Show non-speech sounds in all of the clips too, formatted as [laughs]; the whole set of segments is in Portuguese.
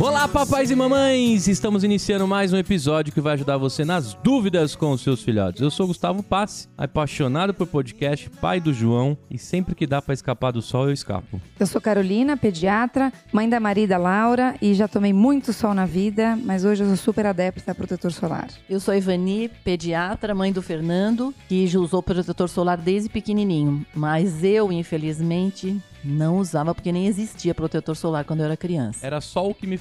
Olá, papais e mamães! Estamos iniciando mais um episódio que vai ajudar você nas dúvidas com os seus filhotes. Eu sou Gustavo Passe, apaixonado por podcast, pai do João, e sempre que dá pra escapar do sol, eu escapo. Eu sou Carolina, pediatra, mãe da Maria e da Laura e já tomei muito sol na vida, mas hoje eu sou super adepta a protetor solar. Eu sou a Ivani, pediatra, mãe do Fernando, que já usou protetor solar desde pequenininho. Mas eu, infelizmente, não usava porque nem existia protetor solar quando eu era criança. Era só o que me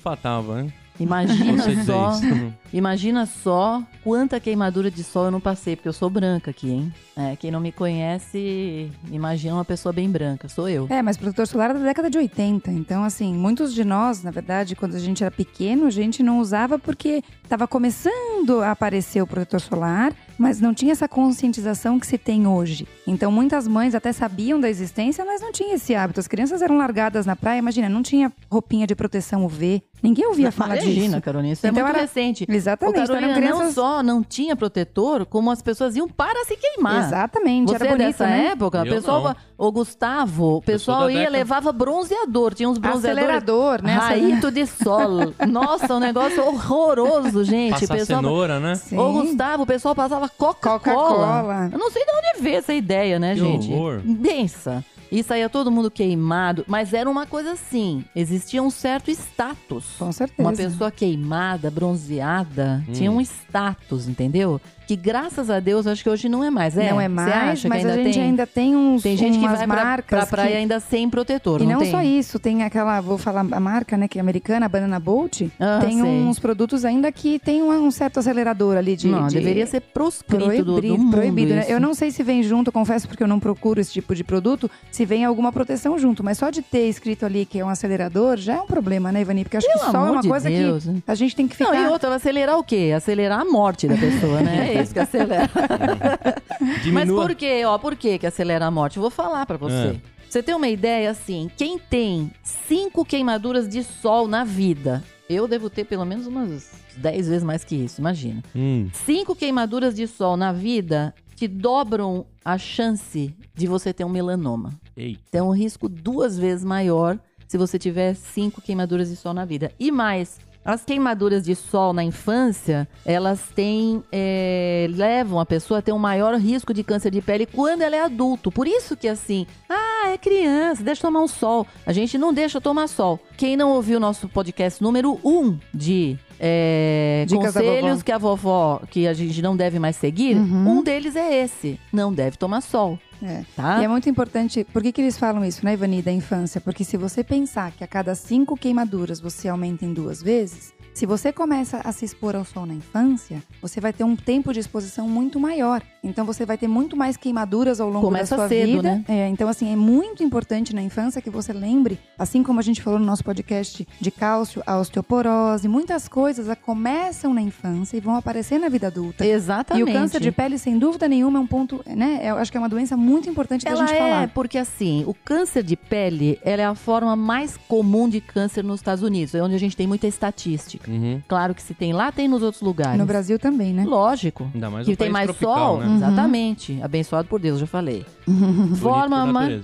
hein? Imagina só, [laughs] imagina só quanta queimadura de sol eu não passei, porque eu sou branca aqui, hein? É, quem não me conhece, imagina uma pessoa bem branca, sou eu. É, mas protetor solar é da década de 80, então assim, muitos de nós, na verdade, quando a gente era pequeno, a gente não usava porque estava começando a aparecer o protetor solar, mas não tinha essa conscientização que se tem hoje. Então muitas mães até sabiam da existência, mas não tinha esse hábito. As crianças eram largadas na praia, imagina, não tinha roupinha de proteção UV, ninguém ouvia falar Imagina, disso. Carolina, isso é Então muito era- recente. Exatamente, Ô, então Carolina, eram crianças... não só não tinha protetor, como as pessoas iam para se queimar. Exatamente, Você era é bonito, dessa né? época? O Eu pessoal, não. o Gustavo, o pessoal ia década. levava bronzeador, tinha uns bronzeadores. Acelerador, né? Raito de [laughs] sol. Nossa, um negócio horroroso, gente. Passar o pessoal, cenoura, né? Sim. Ô, Gustavo, o pessoal passava Coca-Cola. Coca-Cola. Eu não sei de onde veio essa ideia, né, Que gente? horror. Pensa. E saía todo mundo queimado, mas era uma coisa assim, existia um certo status. Com certeza. Uma pessoa queimada, bronzeada, Hum. tinha um status, entendeu? Que graças a Deus, acho que hoje não é mais. É? não é mais, mas a gente tem? ainda tem uns Tem gente que vai pra, marcas pra praia que- ainda sem protetor, E não, não só isso, tem aquela, vou falar a marca, né, que é americana, a Banana Bolt, Ah, tem sei. uns produtos ainda que tem um, um certo acelerador ali de... não, de- deveria ser proscrito do, do Proibido, mundo proibido, né? Eu não sei se vem junto, confesso porque eu não procuro esse tipo de produto, se vem alguma proteção junto, mas só de ter escrito ali que é um acelerador já é um problema, né, Ivani? Porque acho Pelo que só é uma de coisa Deus. que a gente tem que ficar... Não, e outra, vai acelerar o quê? Acelerar a morte da pessoa, né? [laughs] É isso que acelera. [laughs] Mas por quê? Ó, por quê que acelera a morte? Eu vou falar pra você. É. Você tem uma ideia, assim, quem tem cinco queimaduras de sol na vida, eu devo ter pelo menos umas 10 vezes mais que isso, imagina. Hum, Cinco queimaduras de sol na vida que dobram a chance de você ter um melanoma. ei. Então, um risco duas vezes maior se você tiver cinco queimaduras de sol na vida. E mais, as queimaduras de sol na infância, elas têm, é, levam a pessoa a ter um maior risco de câncer de pele quando ela é adulto. Por isso que assim, ah, é criança, deixa tomar um sol. A gente não deixa tomar sol. Quem não ouviu o nosso podcast número um de é, conselhos que a vovó, que a gente não deve mais seguir, Uhum. um deles é esse. Não deve tomar sol. É. Tá? E é muito importante, por que, que eles falam isso, né, Ivani, da infância? Porque se você pensar que a cada cinco queimaduras você aumenta em duas vezes, se você começa a se expor ao sol na infância, você vai ter um tempo de exposição muito maior. Então você vai ter muito mais queimaduras ao longo Começa da sua cedo, vida. né? É, então, assim, é muito importante na infância que você lembre, assim como a gente falou no nosso podcast de cálcio, a osteoporose, muitas coisas começam na infância e vão aparecer na vida adulta. Exatamente. E o câncer de pele, sem dúvida nenhuma, é um ponto, né? Eu acho que é uma doença muito importante da Ela gente é, falar. porque assim, o câncer de pele, ela é a forma mais comum de câncer nos Estados Unidos, é onde a gente tem muita estatística. Uhum. Claro que se tem lá, tem nos outros lugares. No Brasil também, né? Lógico. Ainda mais que um tem país mais tropical, sol, né? exatamente. Abençoado por Deus, já falei. [laughs] Forma mais,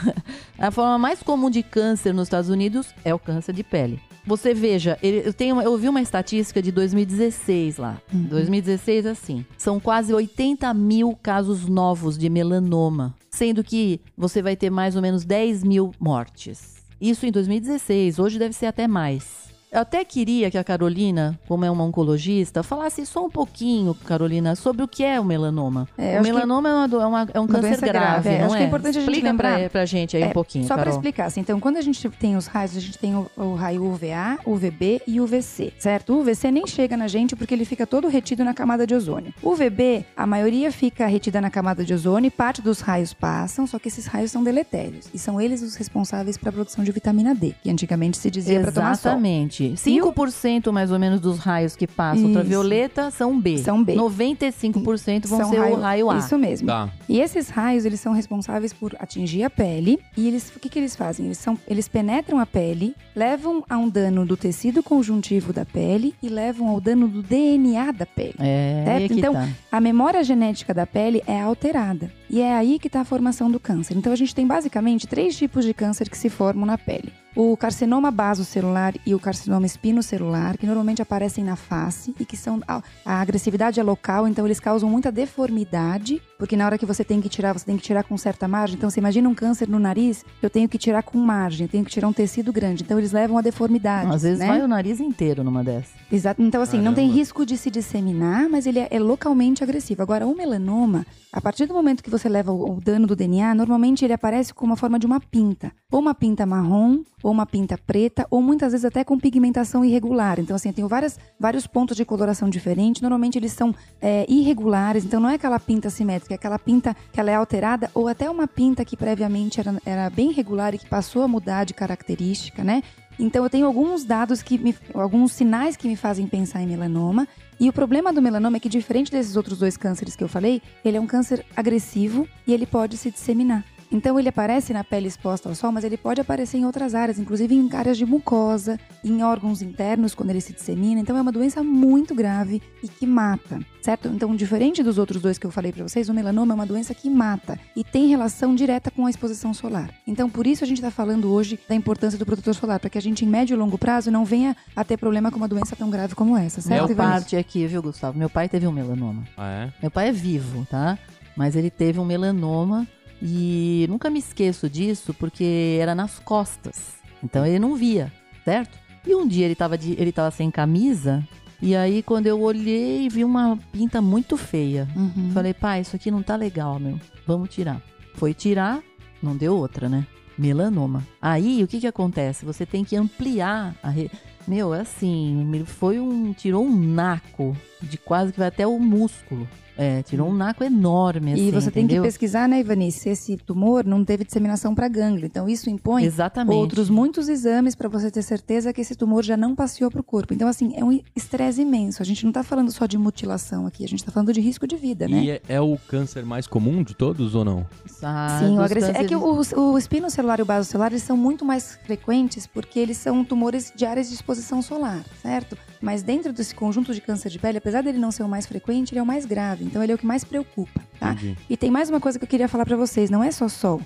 [laughs] a forma mais comum de câncer nos Estados Unidos é o câncer de pele. Você veja, eu, tenho, eu vi uma estatística de 2016 lá. 2016, assim. São quase 80 mil casos novos de melanoma. Sendo que você vai ter mais ou menos 10 mil mortes. Isso em 2016. Hoje deve ser até mais. Eu até queria que a Carolina, como é uma oncologista, falasse só um pouquinho, Carolina, sobre o que é o melanoma. É, o que- melanoma é, uma é uma- é um Uma câncer doença grave, grave, é. não Acho é? que é importante a gente Explica lembrar- pra, pra gente aí É, um pouquinho, Só para explicar, assim, então, quando a gente tem os raios, a gente tem o, o raio UVA, UVB e UVC, certo? O UVC nem chega na gente porque ele fica todo retido na camada de ozônio. O UVB, a maioria fica retida na camada de ozônio e parte dos raios passam, só que esses raios são deletérios. E são eles os responsáveis para a produção de vitamina D, que antigamente se dizia para tomar sol. Exatamente. 5% mais ou menos dos raios que passam Isso. ultravioleta são B. São B. 95% vão São ser o raio A. Isso mesmo. Tá. E esses raios, eles são responsáveis por atingir a pele. E eles, o que, que eles fazem? Eles, são, eles penetram a pele, levam a um dano do tecido conjuntivo da pele e levam ao dano do DNA da pele. É, Certo? é Então, tá. A memória genética da pele é alterada. E é aí que está a formação do câncer. Então a gente tem basicamente três tipos de câncer que se formam na pele. O carcinoma basocelular e o carcinoma espinocelular, que normalmente aparecem na face e que são. A, agressividade é local, então eles causam muita deformidade, porque na hora que você tem que tirar, você tem que tirar com certa margem. Então você imagina um câncer no nariz, eu tenho que tirar com margem, eu tenho que tirar um tecido grande. Então eles levam a deformidade. Às vezes né? vai o nariz inteiro numa dessas. Exato. Então, assim, não tem Caramba. risco de se disseminar, mas ele é, é localmente agressivo. Agora, o melanoma, a partir do momento que você leva o, o dano do DNA, normalmente ele aparece com uma forma de uma pinta. Ou uma pinta marrom, ou uma pinta preta, ou muitas vezes até com pigmentação irregular. Então, assim, eu tenho várias, vários pontos de coloração diferentes. Normalmente eles são é, irregulares, então não é aquela pinta simétrica, é aquela pinta que ela é alterada, ou até uma pinta que previamente era, era bem regular e que passou a mudar de característica, né? Então eu tenho alguns dados que me, alguns sinais que me fazem pensar em melanoma. E o problema do melanoma é que diferente desses outros dois cânceres que eu falei, ele é um câncer agressivo e ele pode se disseminar. Então ele aparece na pele exposta ao sol, mas ele pode aparecer em outras áreas, inclusive em áreas de mucosa, em órgãos internos quando ele se dissemina. Então é uma doença muito grave e que mata, certo? Então, diferente dos outros dois que eu falei para vocês, o melanoma é uma doença que mata e tem relação direta com a exposição solar. Então, por isso a gente está falando hoje da importância do protetor solar, para que a gente em médio e longo prazo não venha a ter problema com uma doença tão grave como essa, certo? Meu parte aqui, viu, Gustavo? Meu pai teve um melanoma. Ah, é? Meu pai é vivo, tá? Mas ele teve um melanoma e nunca me esqueço disso porque era nas costas. Então ele não via, certo? E um dia ele tava, de, ele tava sem camisa e aí quando eu olhei vi uma pinta muito feia. Uhum. Falei, pai, isso aqui não tá legal, meu. Vamos tirar. Foi tirar, não deu outra, né? Melanoma. Aí, o que que acontece? Você tem que ampliar a... Re... Meu, é assim, foi um... Tirou um naco de quase que vai até o músculo. É, tirou um naco enorme, assim, E você tem que pesquisar, né, Ivani, se esse tumor não teve disseminação para gânglio. Então, isso impõe Exatamente. outros muitos exames para você ter certeza que esse tumor já não passeou para o corpo. Então, assim, é um estresse imenso. A gente não está falando só de mutilação aqui, a gente está falando de risco de vida, né? E é, é o câncer mais comum de todos ou não? Ah, Sim, o dos agressivo. É que cânceres- o, o espinocelular e o basocelular eles são muito mais frequentes porque eles são tumores de áreas de exposição solar, certo? Mas dentro desse conjunto de câncer de pele, apesar dele não ser o mais frequente, ele é o mais grave. Então ele é o que mais preocupa, tá? Entendi. E tem mais uma coisa que eu queria falar pra vocês: não é só sol.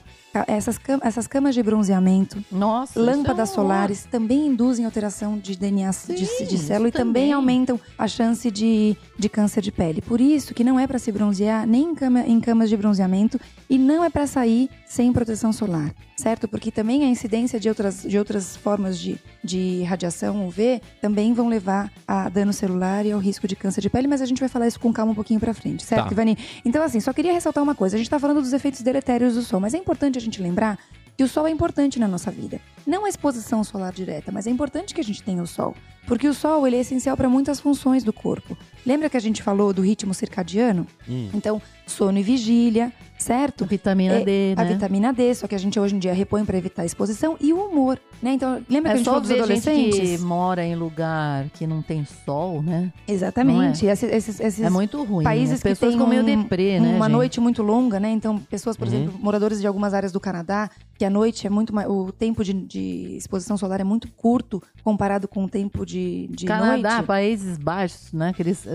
Essas, cam- essas camas de bronzeamento, Nossa, lâmpadas isso é solares também induzem alteração de DNA de, Sim, de isso célula e também também. aumentam a chance de, de câncer de pele. Por isso que não é pra se bronzear nem em, cama- em camas de bronzeamento e não é pra sair sem proteção solar, certo? Porque também a incidência de outras, de outras formas de, de radiação UV também vão levar a dano celular e ao risco de câncer de pele, mas a gente vai falar isso com calma um pouquinho pra frente, certo, Tá. Ivani? Então, assim, só queria ressaltar uma coisa. A gente tá falando dos efeitos deletérios do sol, mas é importante a gente lembrar que o sol é importante na nossa vida. Não a exposição solar direta, mas é importante que a gente tenha o sol. Porque o sol ele é essencial para muitas funções do corpo. Lembra que a gente falou do ritmo circadiano? Hum. Então, sono e vigília, certo? Vitamina É, D, A né? vitamina D, só que a gente hoje em dia repõe para evitar a exposição. E o humor, né? Então, lembra que a É gente só falou dos ver gente adolescentes? que mora em lugar que não tem sol, né? Exatamente. Esses, esses, esses É muito ruim. países As que pessoas têm ficam meio um- deprê, né, uma gente? noite muito longa, né? Então, pessoas, por Uhum. exemplo, moradores de algumas áreas do Canadá, que a noite é muito mais. O tempo de, de exposição solar é muito curto comparado com o tempo de, de Canadá, noite. Países Baixos, né? Que eles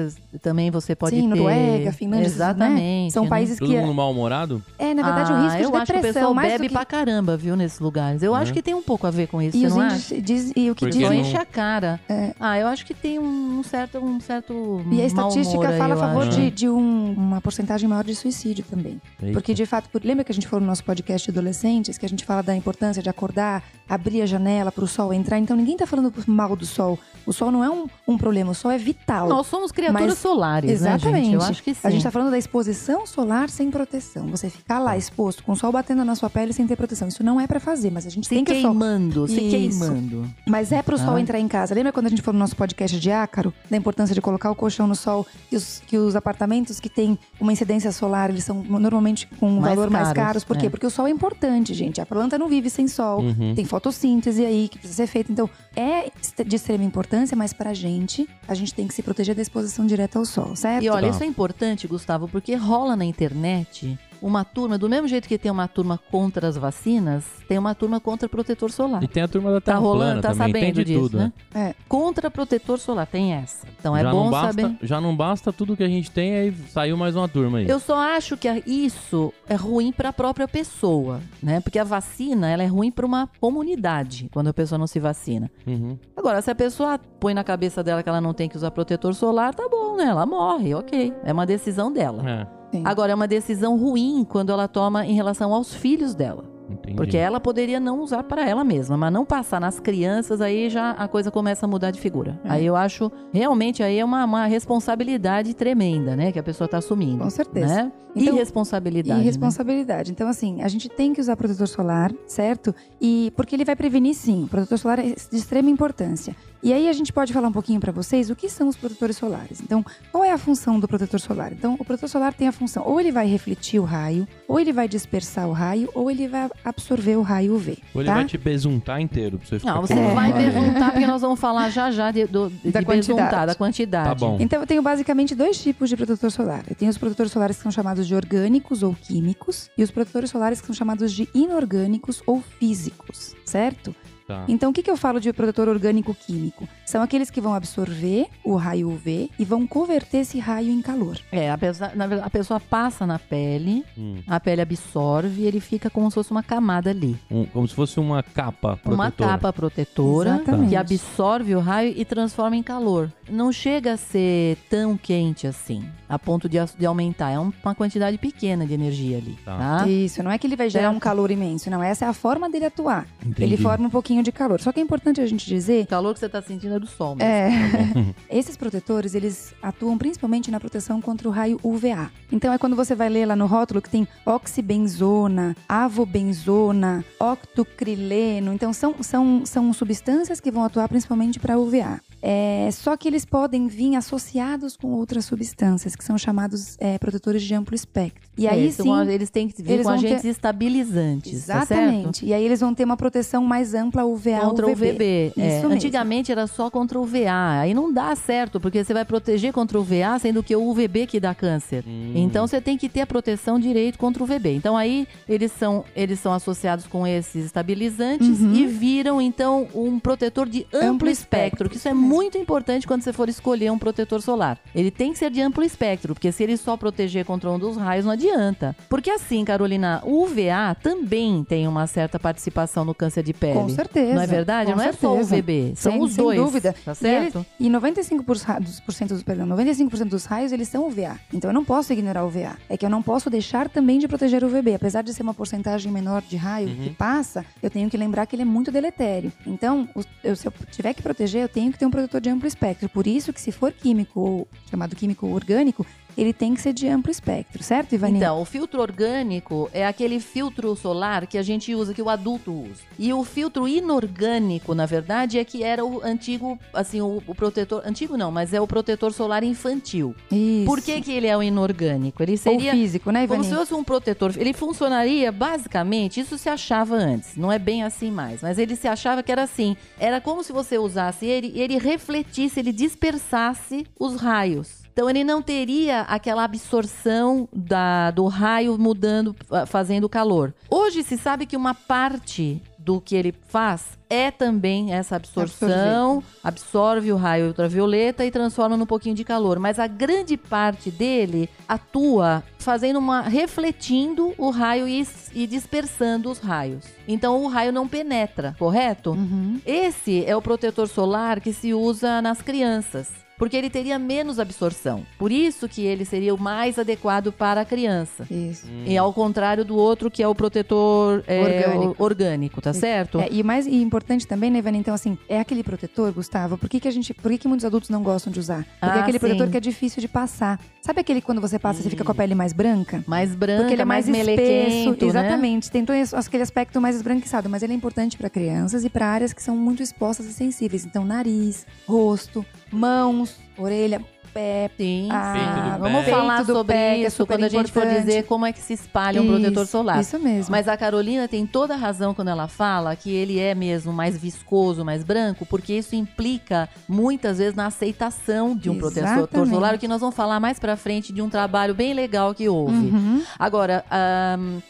também você pode Sim, ter. Noruega, Finlândia, Exatamente. né? São né? países Todo que. mundo mal-humorado? É, na verdade, ah, o risco eu de acho que o depressão pessoal mais bebe que... pra caramba, viu, nesses lugares. Eu acho Né? que tem um pouco a ver com isso, E não acha? diz, e o que Porque diz não- enche a cara. É. Ah, eu acho que tem um certo, um certo E a estatística aí, fala a favor acho. de, de um- uma porcentagem maior de suicídio também. Eita. Porque, de fato, por- lembra que a gente falou no nosso podcast de adolescentes que a gente fala da importância de acordar, abrir a janela para o sol entrar. Então ninguém está falando mal do sol. O sol não é um, um problema, o sol é vital. Nós somos criaturas Mas- solares, Exatamente. né, gente? Eu acho que sim. A gente está falando da exposição solar sem proteção. Você ficar lá exposto com o sol batendo na sua pele sem ter proteção. Isso não é para fazer, mas a gente se tem que queimando, se Isso. queimando. Mas é pro sol Ah. entrar em casa. Lembra quando a gente falou no nosso podcast de ácaro, da importância de colocar o colchão no sol, que os, que os apartamentos que têm uma incidência solar, eles são normalmente com um Mais valor mais caros, caros. Por quê? é. Porque o sol é importante, gente. A planta não vive sem sol. Uhum. Tem fotossíntese aí que precisa ser feita. Então, é de extrema importância, mas pra gente, a gente tem que se proteger da exposição direta ao sol, certo? E olha, Tá. isso é importante, Gustavo, porque rola na internet uma turma, do mesmo jeito que tem uma turma contra as vacinas, tem uma turma contra protetor solar. E tem a turma da Tá Terra rolando, plana tá também, sabendo de disso, tudo, né? É. Contra protetor solar, tem essa. Então é já bom basta, saber. Já não basta tudo que a gente tem, aí saiu mais uma turma aí. Eu só acho que isso é ruim para a própria pessoa, né? Porque a vacina, ela é ruim para uma comunidade, quando a pessoa não se vacina. Uhum. Agora, se a pessoa põe na cabeça dela que ela não tem que usar protetor solar, tá bom, né? Ela morre, ok. É uma decisão dela. É, Sim. Agora, é uma decisão ruim quando ela toma em relação aos filhos dela. entendi. Porque ela poderia não usar para ela mesma, mas não passar nas crianças, aí já a coisa começa a mudar de figura. É. Aí eu acho, realmente, aí é uma, uma responsabilidade tremenda, né? Que a pessoa tá assumindo. Com certeza. Né? Então- Irresponsabilidade. E né? responsabilidade. Então, assim, a gente tem que usar protetor solar, certo? E porque ele vai prevenir, sim. O protetor solar é de extrema importância. E aí a gente pode falar um pouquinho para vocês o que são os protetores solares. Então, qual é a função do protetor solar? Então, o protetor solar tem a função ou ele vai refletir o raio, ou ele vai dispersar o raio, ou ele vai absorver o raio UV. Ou ele tá? vai te besuntar inteiro pra você ficar Não, você não vai perguntar, porque [laughs] nós vamos falar já já de, do, de Da besuntar, quantidade. da quantidade. Tá bom. Então, eu tenho basicamente dois tipos de protetor solar. Eu tenho os protetores solares que são chamados de orgânicos ou químicos, e os protetores solares que são chamados de inorgânicos ou físicos, certo? Tá. Então, o que, que eu falo de protetor orgânico químico? São aqueles que vão absorver o raio UV e vão converter esse raio em calor. É, a pessoa, na verdade, a pessoa passa na pele, Hum, a pele absorve e ele fica como se fosse uma camada ali. um- como se fosse uma capa Uma protetora. capa protetora Exatamente. que absorve o raio e transforma em calor. Não chega a ser tão quente assim, a ponto de, de aumentar. É um- uma quantidade pequena de energia ali, Tá. tá? Isso, não é que ele vai gerar Certo. um calor imenso, não. Essa é a forma dele atuar. Entendi. Ele forma um pouquinho de calor. Só que é importante a gente dizer O calor que você tá sentindo é do sol mesmo. É. Tá. [laughs] Esses protetores, eles atuam principalmente na proteção contra o raio UVA. Então é quando você vai ler lá no rótulo que tem oxibenzona, avobenzona, octocrileno. Então são, são, são substâncias que vão atuar principalmente para UVA. É, só que eles podem vir associados com outras substâncias, que são chamados é, protetores de amplo espectro. E aí É, sim. são- eles têm que vir eles com vão ter- agentes estabilizantes, tá certo? Exatamente. e aí eles vão ter uma proteção mais ampla UVA Contra o UVB. VB. É, Isso mesmo. antigamente era só contra o VA. Aí não dá certo, porque você vai proteger contra o VA, sendo que é o UVB que dá câncer. Hum. Então você tem que ter a proteção direito contra o VB. Então aí eles são, eles são associados com esses estabilizantes Uhum. e viram então um protetor de amplo, Amplo espectro, espectro, que isso é mesmo. muito importante quando você for escolher um protetor solar. Ele tem que ser de amplo espectro, porque se ele só proteger contra um dos raios não adianta. Porque assim, Carolina, o UVA também tem uma certa participação no câncer de pele. Com certeza. Não é verdade? com não é só o certeza. VB, são Sem- os sem dois. dúvida. Tá E, certo? eles, e 95% dos, perdão, 95% dos raios, eles são UVA. Então eu não posso ignorar o UVA. É que eu não posso deixar também de proteger o UVB. Apesar de ser uma porcentagem menor de raio que passa, eu tenho que lembrar que ele é muito deletério. Então, eu- se eu tiver que proteger, eu tenho que ter um protetor de amplo espectro. Por isso que se for químico, chamado químico orgânico, ele tem que ser de amplo espectro, certo, Ivani? Então, o filtro orgânico é aquele filtro solar que a gente usa, que o adulto usa. E o filtro inorgânico, na verdade, é que era o antigo, assim, o, o protetor. Antigo não, mas é o protetor solar infantil. Isso. Por que, que ele é o inorgânico? Ele Ou seria. físico, né, Como Ivani? se fosse um protetor. Ele funcionaria basicamente, isso se achava antes, não é bem assim mais, mas ele se achava que era assim. Era como se você usasse ele e ele refletisse, ele dispersasse os raios. Então ele não teria aquela absorção da, do raio mudando, fa- fazendo calor. Hoje se sabe que uma parte do que ele faz é também essa absorção, absorve o raio ultravioleta e transforma num pouquinho de calor. Mas a grande parte dele atua fazendo uma. refletindo o raio e, e dispersando os raios. Então o raio não penetra, correto? Uhum. Esse é o protetor solar que se usa nas crianças. Porque ele teria menos absorção. Por isso que ele seria o mais adequado para a criança. Isso. E ao contrário do outro, que é o protetor é, Orgânico. orgânico, tá certo? É, e o mais importante também, né, Ivani? Então, assim, é aquele protetor, Gustavo, por que, que a gente. Por que, que muitos adultos não gostam de usar? Porque Ah, é aquele sim. protetor que é difícil de passar. Sabe aquele que quando você passa, você fica com a pele mais branca? Mais branca, Porque ele é mais, espesso. melequento, né? Exatamente. Tem todo aquele aspecto mais esbranquiçado. Mas ele é importante para crianças e para áreas que são muito expostas e sensíveis. Então, nariz, rosto, mãos, orelha, pé. Sim, Ah, sim. do Vamos pé. falar do sobre pé, é isso super quando a gente for importante. dizer como é que se espalha um protetor Isso, solar. Isso mesmo. Mas a Carolina tem toda a razão quando ela fala que ele é mesmo mais viscoso, mais branco, porque isso implica muitas vezes na aceitação de um protetor Exatamente. solar, o que nós vamos falar mais pra frente de um trabalho bem legal que houve. Uhum. Agora,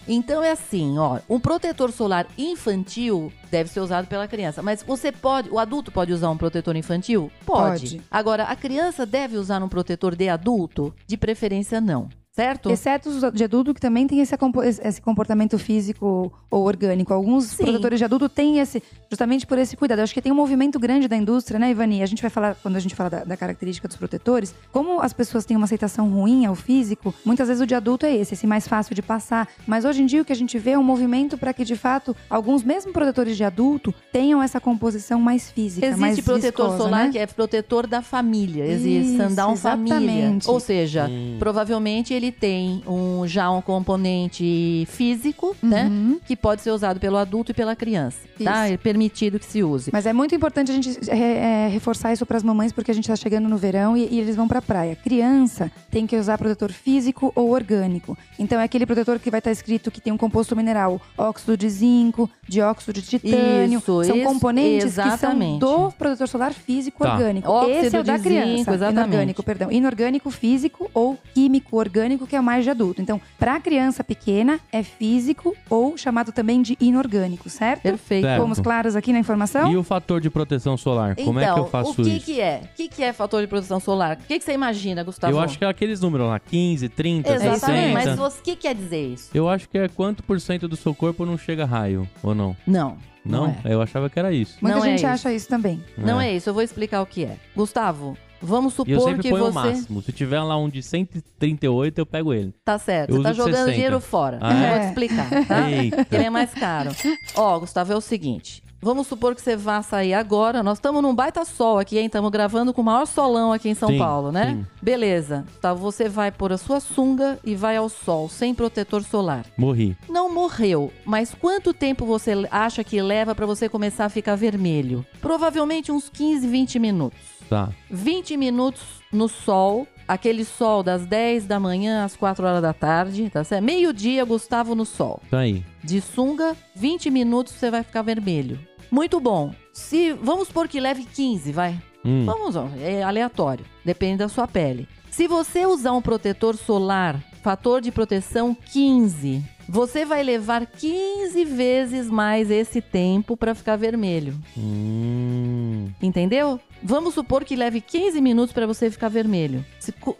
então é assim, ó, um protetor solar infantil deve ser usado pela criança, mas você pode, o adulto pode usar um protetor infantil? Pode. Pode. Agora, a criança deve usar um protetor de adulto? De preferência não. Certo? Exceto os de adulto que também tem esse, compo- esse comportamento físico ou orgânico. Alguns Sim. protetores de adulto têm esse, justamente por esse cuidado. Eu acho que tem um movimento grande da indústria, né, Ivani? A gente vai falar, quando a gente fala da, da característica dos protetores, como as pessoas têm uma aceitação ruim ao físico, muitas vezes o de adulto é esse, esse mais fácil de passar. Mas hoje em dia o que a gente vê é um movimento para que, de fato, alguns mesmo protetores de adulto tenham essa composição mais física, mais Existe protetor viscosa, solar né? que é protetor da família. Existe Isso, Sundown Família. exatamente. Ou seja, Hum. provavelmente ele tem um, já um componente físico, né? Uhum. Que pode ser usado pelo adulto e pela criança. Tá? Isso. É permitido que se use. Mas é muito importante a gente é, é, reforçar isso para as mamães, porque a gente está chegando no verão e, e eles vão para a praia. Criança tem que usar protetor físico ou orgânico. Então é aquele protetor que vai estar escrito que tem um composto mineral, óxido de zinco, dióxido de titânio. Isso, são isso, componentes que são exatamente. do protetor solar físico Tá. orgânico. Óxido Esse é o da criança. zinco, exatamente. Inorgânico, perdão. Inorgânico físico ou químico orgânico, que é o mais de adulto. Então, para criança pequena, é físico ou chamado também de inorgânico, certo? Perfeito. Certo. Fomos claros aqui na informação? E o fator de proteção solar? Como é que eu Então, faço o que isso? que é? O que que é fator de proteção solar? O que que você imagina, Gustavo? Eu acho que é aqueles números lá, 15, 30, Exatamente. 60. Mas o que quer dizer isso? Eu acho que é quanto por cento do seu corpo não chega raio, ou não? Não. Não? é. Eu achava que era isso. Muita Não é gente isso. acha isso também. Não é isso, eu vou explicar o que é. Gustavo, vamos E eu supor sempre que ponho o você. máximo. Se tiver lá um de 138, eu pego ele. Tá certo, Eu você tá jogando 60. dinheiro fora. Ah, eu é? vou te explicar, tá? Eita. Que ele é mais caro. Ó, Gustavo, é o seguinte. Vamos supor que você vá sair agora. Nós estamos num baita sol aqui, hein? Estamos gravando com o maior solão aqui em São Sim, Paulo, né? sim. Beleza. Gustavo, você vai pôr a sua sunga e vai ao sol, sem protetor solar. Morri. Não morreu, mas quanto tempo você acha que leva pra você começar a ficar vermelho? Provavelmente uns 15, 20 minutos. Tá. 20 minutos no sol, aquele sol das 10 da manhã às 4 horas da tarde, tá certo? Meio-dia, Gustavo no sol. Tá aí. De sunga, 20 minutos você vai ficar vermelho. Muito bom. Se vamos supor que leve 15, vai. Hum. Vamos, é aleatório, depende da sua pele. Se você usar um protetor solar, fator de proteção 15, você vai levar 15 vezes mais esse tempo para ficar vermelho. Hum. Entendeu? Vamos supor que leve 15 minutos para você ficar vermelho,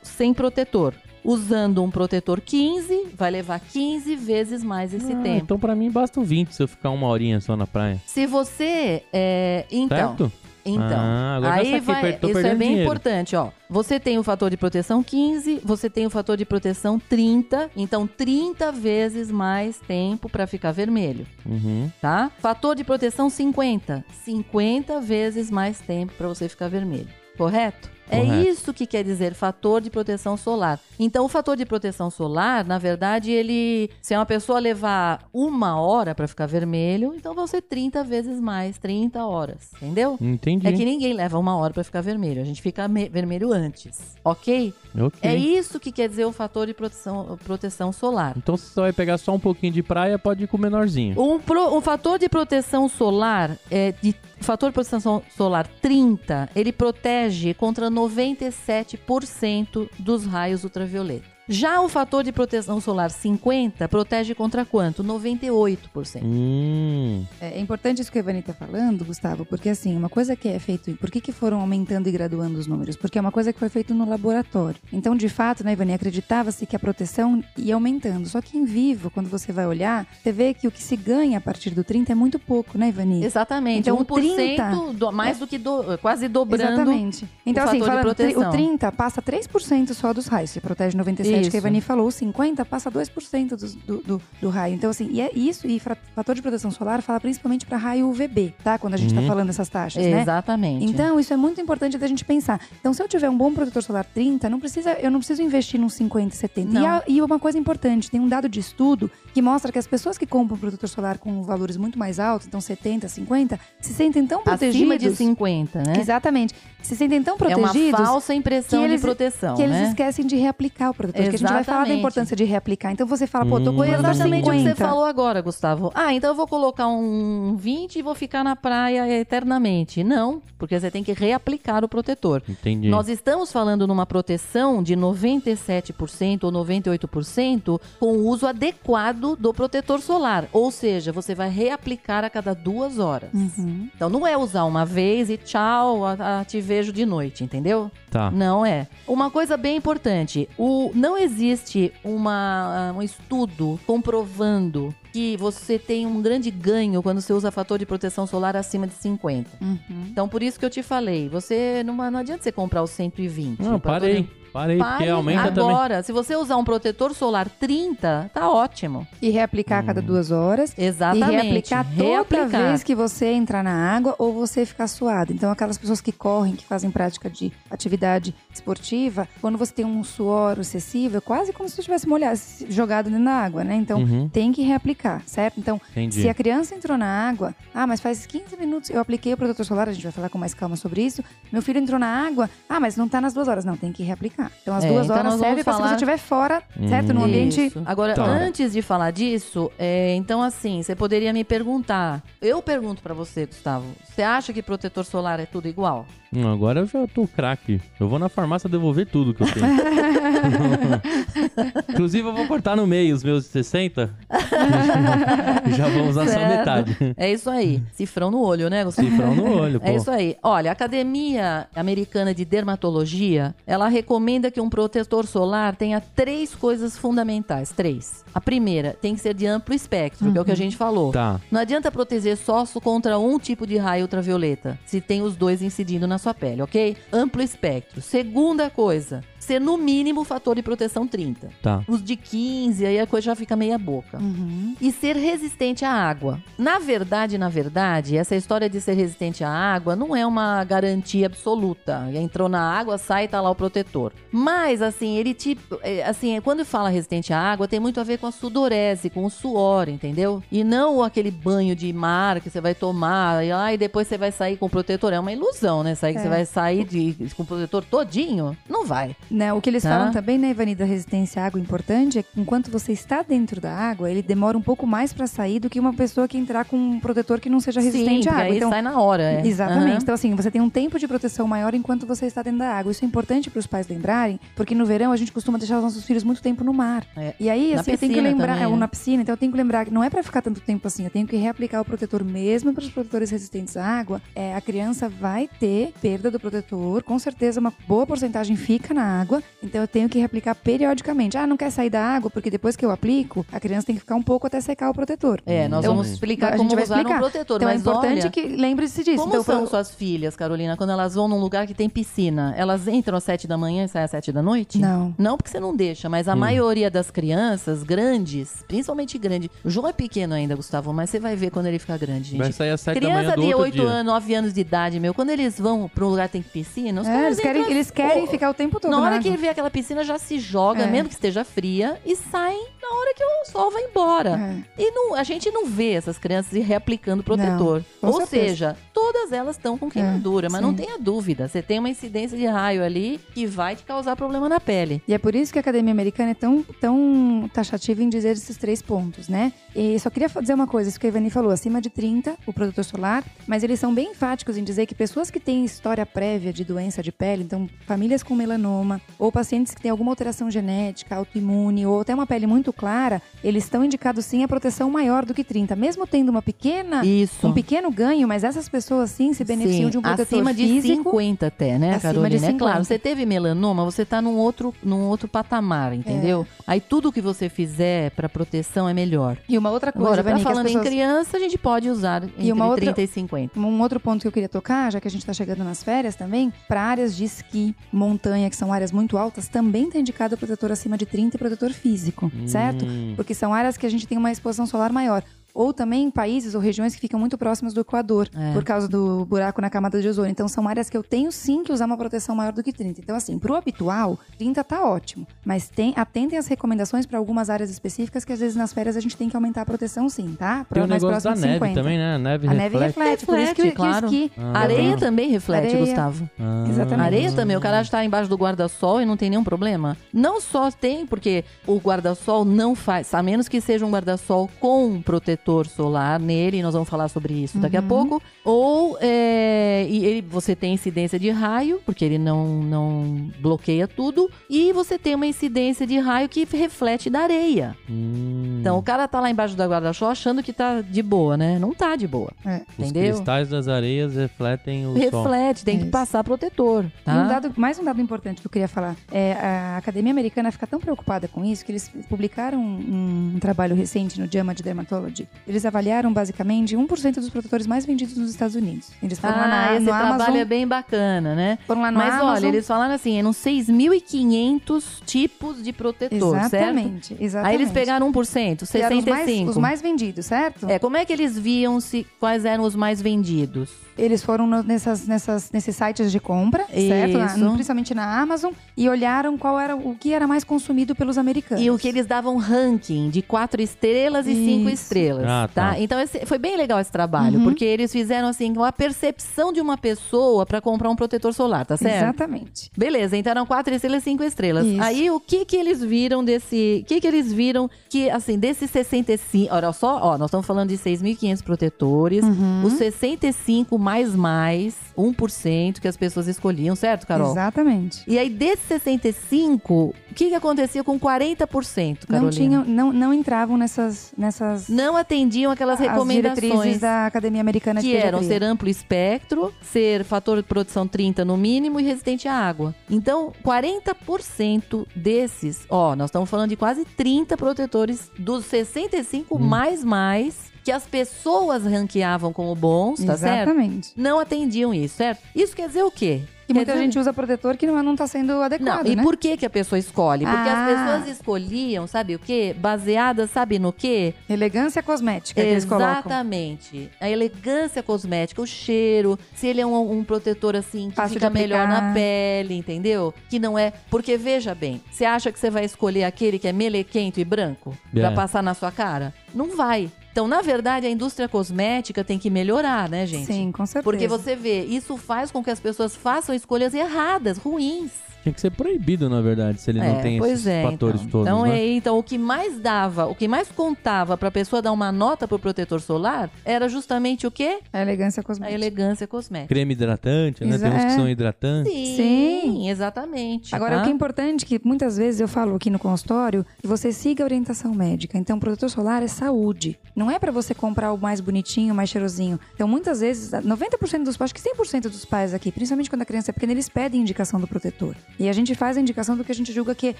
sem protetor. Usando um protetor 15, vai levar 15 vezes mais esse Ah, tempo. Então pra mim basta o 20 se eu ficar uma horinha só na praia. Se você. É, então. certo? Então. Ah, aí vai. Isso é bem dinheiro. importante, ó. Você tem o fator de proteção 15, você tem o fator de proteção 30. Então, 30 vezes mais tempo para ficar vermelho, Uhum. tá? Fator de proteção 50. 50 vezes mais tempo para você ficar vermelho. Correto? É Correto. isso que quer dizer fator de proteção solar. Então, o fator de proteção solar, na verdade, ele. Se uma pessoa levar uma hora para ficar vermelho, então vão ser 30 vezes mais, 30 horas. Entendeu? Entendi. É que ninguém leva uma hora para ficar vermelho. A gente fica me- vermelho antes. Ok? Ok. É isso que quer dizer o fator de proteção, proteção solar. Então se você vai pegar só um pouquinho de praia, pode ir com o menorzinho. Um, pro- um fator de proteção solar é de fator de proteção solar 30, ele protege contra 97% dos raios ultravioleta. Já o fator de proteção solar 50 protege contra quanto? 98%. Hum. É, é importante isso que a Ivani tá falando, Gustavo, porque assim, uma coisa que é feito. Por que, que foram aumentando e graduando os números? Porque é uma coisa que foi feito no laboratório. Então, de fato, né, Ivani, acreditava-se que a proteção ia aumentando. Só que em vivo, quando você vai olhar, você vê que o que se ganha a partir do 30 é muito pouco, né, Ivani? Exatamente. Então, Então, o 1% do- mais do que do, quase dobrando. Exatamente. Então, o assim, o 30 passa 3% só dos raios. Você protege 97, que Isso. a Ivani falou. O 50 passa 2% dos- do, do, do raio. Então, assim, e é isso. E fator de proteção solar fala principalmente para raio UVB, tá? Quando a gente tá Uhum. falando dessas taxas, né? Exatamente. Então, isso é muito importante da gente pensar. Então, se eu tiver um bom protetor solar 30, não precisa, eu não preciso investir num 50, 70. E, a- e uma coisa importante, tem um dado de estudo que mostra que as pessoas que compram protetor solar com valores muito mais altos, então 70, 50, se sentem tão protegidos. Acima de 50, né? Exatamente. Se sentem tão É uma protegidos falsa impressão que eles- de proteção, que eles né? esquecem de reaplicar o protetor. Porque a gente vai falar da Exatamente. importância de reaplicar. Então você fala, pô, tô com Hum. Exatamente o que 50. você falou agora, Gustavo. Ah, então eu vou colocar um 20 e vou ficar na praia eternamente. Não, porque você tem que reaplicar o protetor. Entendi. Nós estamos falando numa proteção de 97% ou 98% com o uso adequado do protetor solar. Ou seja, você vai reaplicar a cada duas horas. Uhum. Então não é usar uma vez e tchau, a- a- te vejo de noite, entendeu? Tá. Não é. Uma coisa bem importante: o, não existe uma, um estudo comprovando que você tem um grande ganho quando você usa fator de proteção solar acima de 50. Uhum. Então, por isso que eu te falei, você não, não adianta você comprar o 120. Não, parei. poder- Parei, porque Pare aumenta também. agora. Se você usar um protetor solar 30, tá ótimo. E reaplicar a cada duas horas. Exatamente. E reaplicar toda Reaplicar. vez que você entrar na água ou você ficar suado. Então, aquelas pessoas que correm, que fazem prática de atividade esportiva, quando você tem um suor excessivo, é quase como se você estivesse molhado, jogado dentro da água, né? Então, Uhum. tem que reaplicar, certo? Então, Entendi. se a criança entrou na água, ah, mas faz 15 minutos eu apliquei o protetor solar, a gente vai falar com mais calma sobre isso. Meu filho entrou na água, ah, mas não tá nas duas horas. Não, tem que reaplicar. Então, as É, duas então horas nós serve vamos pra se falar- você estiver fora, certo? Num ambiente Isso. Agora, Tá. antes de falar disso, é, então assim, você poderia me perguntar. Eu pergunto pra você, Gustavo. Você acha que protetor solar é tudo igual? Hum, agora eu já tô craque. Eu vou na farmácia devolver tudo que eu tenho. [laughs] Inclusive, eu vou cortar no meio os meus 60. [laughs] já vou usar só Certo. metade. É isso aí. Cifrão no olho, né, Gustavo? Cifrão no olho, pô. É isso aí. Olha, a Academia Americana de Dermatologia, ela recomenda que um protetor solar tenha três coisas fundamentais. Três. A primeira, tem que ser de amplo espectro, que é o que a gente falou. Tá. Não adianta proteger só contra um tipo de raio ultravioleta, se tem os dois incidindo na sua pele, ok? Amplo espectro. Segunda coisa, ser no mínimo fator de proteção 30. Tá. Os de 15, aí a coisa já fica meia boca. Uhum. E ser resistente à água. Na verdade, na verdade, essa história de ser resistente à água não é uma garantia absoluta. Entrou na água, sai, tá lá o protetor. Mas, assim, ele te. é, Assim, quando fala resistente à água, tem muito a ver com a sudorese, com o suor, entendeu? E não aquele banho de mar que você vai tomar e, ah, e depois você vai sair com o protetor. É uma ilusão, né? Sair que É. você vai sair de, com o protetor todinho? Não vai. Né, o que eles Tá. falam também, né, Ivani, da resistência à água importante é que enquanto você está dentro da água, ele demora um pouco mais para sair do que uma pessoa que entrar com um protetor que não seja resistente Sim, à água. aí Então, sai na hora. É. Exatamente. Aham. Então, assim, você tem um tempo de proteção maior enquanto você está dentro da água. Isso é importante para os pais lembrarem, porque no verão a gente costuma deixar os nossos filhos muito tempo no mar. É. E aí, assim, eu tenho que lembrar, também, é, ou né? na piscina, então eu tenho que lembrar que não é para ficar tanto tempo assim, eu tenho que reaplicar o protetor mesmo para os protetores resistentes à água. É, a criança vai ter perda do protetor, com certeza uma boa porcentagem fica na água, então eu tenho que reaplicar periodicamente. Ah, não quer sair da água, porque depois que eu aplico, a criança tem que ficar um pouco até secar o protetor. É, nós Então, vamos explicar a como gente vai usar explicar. um protetor. Então é importante olha, que lembre-se disso. Como então, são suas filhas, Carolina, quando elas vão num lugar que tem piscina? Elas entram às sete da manhã e saem às sete da noite? Não. Não porque você não deixa, mas a maioria das crianças grandes, principalmente grande. O João é pequeno ainda, Gustavo, mas você vai ver quando ele ficar grande, gente. Vai sair às 7 da manhã Criança do de outro 8 dia. anos, 9 anos de idade, meu, quando eles vão pra um lugar que tem piscina, os É, caras eles querem, entram- eles querem Oh, ficar o tempo todo Na hora na que ele vê aquela piscina, já se joga, É. mesmo que esteja fria, e saem na hora que o sol vai embora. É. E não- a gente não vê essas crianças se reaplicando protetor. com Ou certeza. seja, todas elas estão com queimadura, mas não sim. tenha dúvida. Você tem uma incidência de raio ali que vai te causar problema na pele. E é por isso que a Academia Americana é tão, tão taxativa em dizer esses três pontos, né? E só queria dizer uma coisa, isso que a Ivani falou, acima de 30, o protetor solar, mas eles são bem enfáticos em dizer que pessoas que têm história prévia de doença de pele, então famílias com melanoma, ou pacientes que têm alguma alteração genética, autoimune, ou até uma pele muito clara, eles estão indicados sim a proteção maior do que 30, mesmo tendo uma pequena, Isso. um pequeno ganho, mas essas pessoas sim se beneficiam Sim, de um protetor acima de físico. 50 até, né, Acima Carolina? de É 50. claro, você teve melanoma, você tá num outro, num outro patamar, entendeu? É. Aí tudo que você fizer pra proteção é melhor. E uma outra coisa, Agora, as falando pessoas... em criança, a gente pode usar entre uma outra- 30 e 50. Um outro ponto que eu queria tocar, já que a gente está chegando nas férias também, para áreas de esqui, montanha, que são áreas muito altas, também está indicado o protetor acima de 30 e protetor físico, certo? Hum. Porque são áreas que a gente tem uma exposição solar maior. Ou também países ou regiões que ficam muito próximas do Equador, É. por causa do buraco na camada de ozônio. Então, são áreas que eu tenho sim que usar uma proteção maior do que 30. Então, assim, pro habitual, 30 tá ótimo. Mas tem, atentem às recomendações para algumas áreas específicas que às vezes nas férias a gente tem que aumentar a proteção sim, tá? Tem o mais negócio da neve 50. também, né? A neve A neve reflete. reflete, por isso que, Reflete, que o claro. esqui... Ah, Areia entendi. também reflete, Areia. Gustavo. Ah. Exatamente. Areia também, o cara está embaixo do guarda-sol e não tem nenhum problema. Não só tem, porque o guarda-sol não faz, a menos que seja um guarda-sol com protetor solar nele, e nós vamos falar sobre isso daqui a Uhum. pouco. Ou é, e ele, você tem incidência de raio, porque ele não, não bloqueia tudo. E você tem uma incidência de raio que reflete da areia. Hum. Então o cara tá lá embaixo do guarda-sol achando que tá de boa, né? Não tá de boa. É. Os entendeu? cristais das areias refletem o sol. Reflete, tem que Isso. passar protetor, E tá? um dado, mais um dado importante que eu queria falar. É, a Academia Americana fica tão preocupada com isso que eles publicaram um, um trabalho recente no JAMA de Dermatology. Eles avaliaram basicamente 1% dos protetores mais vendidos nos Estados Unidos. Eles foram lá Ah, na, esse no trabalho Amazon. é bem bacana, né? Foram lá no Mas Amazon. olha, eles falaram assim, eram 6.500 tipos de protetor, certo? Exatamente, exatamente. Aí eles pegaram 1%, Que eram 65. os mais, os mais vendidos, certo? É, como é que eles viam se quais eram os mais vendidos? Eles foram no- nessas, nessas, nesses sites de compra, certo? Na- Isso. principalmente na Amazon, e olharam qual era o que era mais consumido pelos americanos. E o que eles davam ranking de quatro estrelas e cinco Isso. estrelas, Ah, tá? tá. Então esse- foi bem legal esse trabalho, Uhum. porque eles fizeram assim uma percepção de uma pessoa para comprar um protetor solar, tá certo? Exatamente. Beleza, então eram quatro estrelas e cinco estrelas. Isso. Aí o que que eles viram desse. O que que eles viram que, assim, desses 65. Olha só, ó, nós estamos falando de 6.500 protetores. Uhum. Os 65 mais mais, 1% que as pessoas escolhiam, certo, Carol? Exatamente. E aí, desses 65, o que que acontecia com 40%, Carolina? Não, tinham, não, não entravam nessas, nessas Não atendiam aquelas as recomendações. da Academia Americana de que Ser amplo espectro, ser fator de produção 30 no mínimo e resistente à água. Então, 40% desses, ó, nós estamos falando de quase 30 protetores dos 65 mais mais que as pessoas ranqueavam como bons, tá certo? Exatamente. Não atendiam isso, certo? Isso quer dizer o quê? E muita dizer- gente usa protetor que não, não tá sendo não, adequado, e né? por que, que a pessoa escolhe? Porque Ah. as pessoas escolhiam, sabe o quê? Baseadas, sabe no quê? Elegância cosmética que eles colocam. Exatamente. A elegância cosmética, o cheiro, se ele é um, um protetor assim que Fácil fica melhor na pele, entendeu? Que não é. Porque veja bem, você acha que você vai escolher aquele que é melequento e branco pra É. passar na sua cara? Não vai. Então, na verdade, a indústria cosmética tem que melhorar, né, gente? Sim, com certeza. Porque você vê, isso faz com que as pessoas façam escolhas erradas, ruins. Tinha que ser proibido, na verdade, se ele não É, tem pois esses é, fatores então. todos, Então, né? é, então, o que mais dava, o que mais contava pra pessoa dar uma nota pro protetor solar era justamente o quê? A elegância A cosmética. elegância cosmética. Creme hidratante, né? Exa- Tem uns que é. são hidratantes. Sim, Sim. exatamente. Agora, tá? o que é importante, que muitas vezes eu falo aqui no consultório, que você siga a orientação médica. Então, protetor solar é saúde. Não é pra você comprar o mais bonitinho, o mais cheirosinho. Então, muitas vezes, 90% dos pais, acho que 100% dos pais aqui, principalmente quando a criança é pequena, eles pedem indicação do protetor. E a gente faz a indicação do que a gente julga que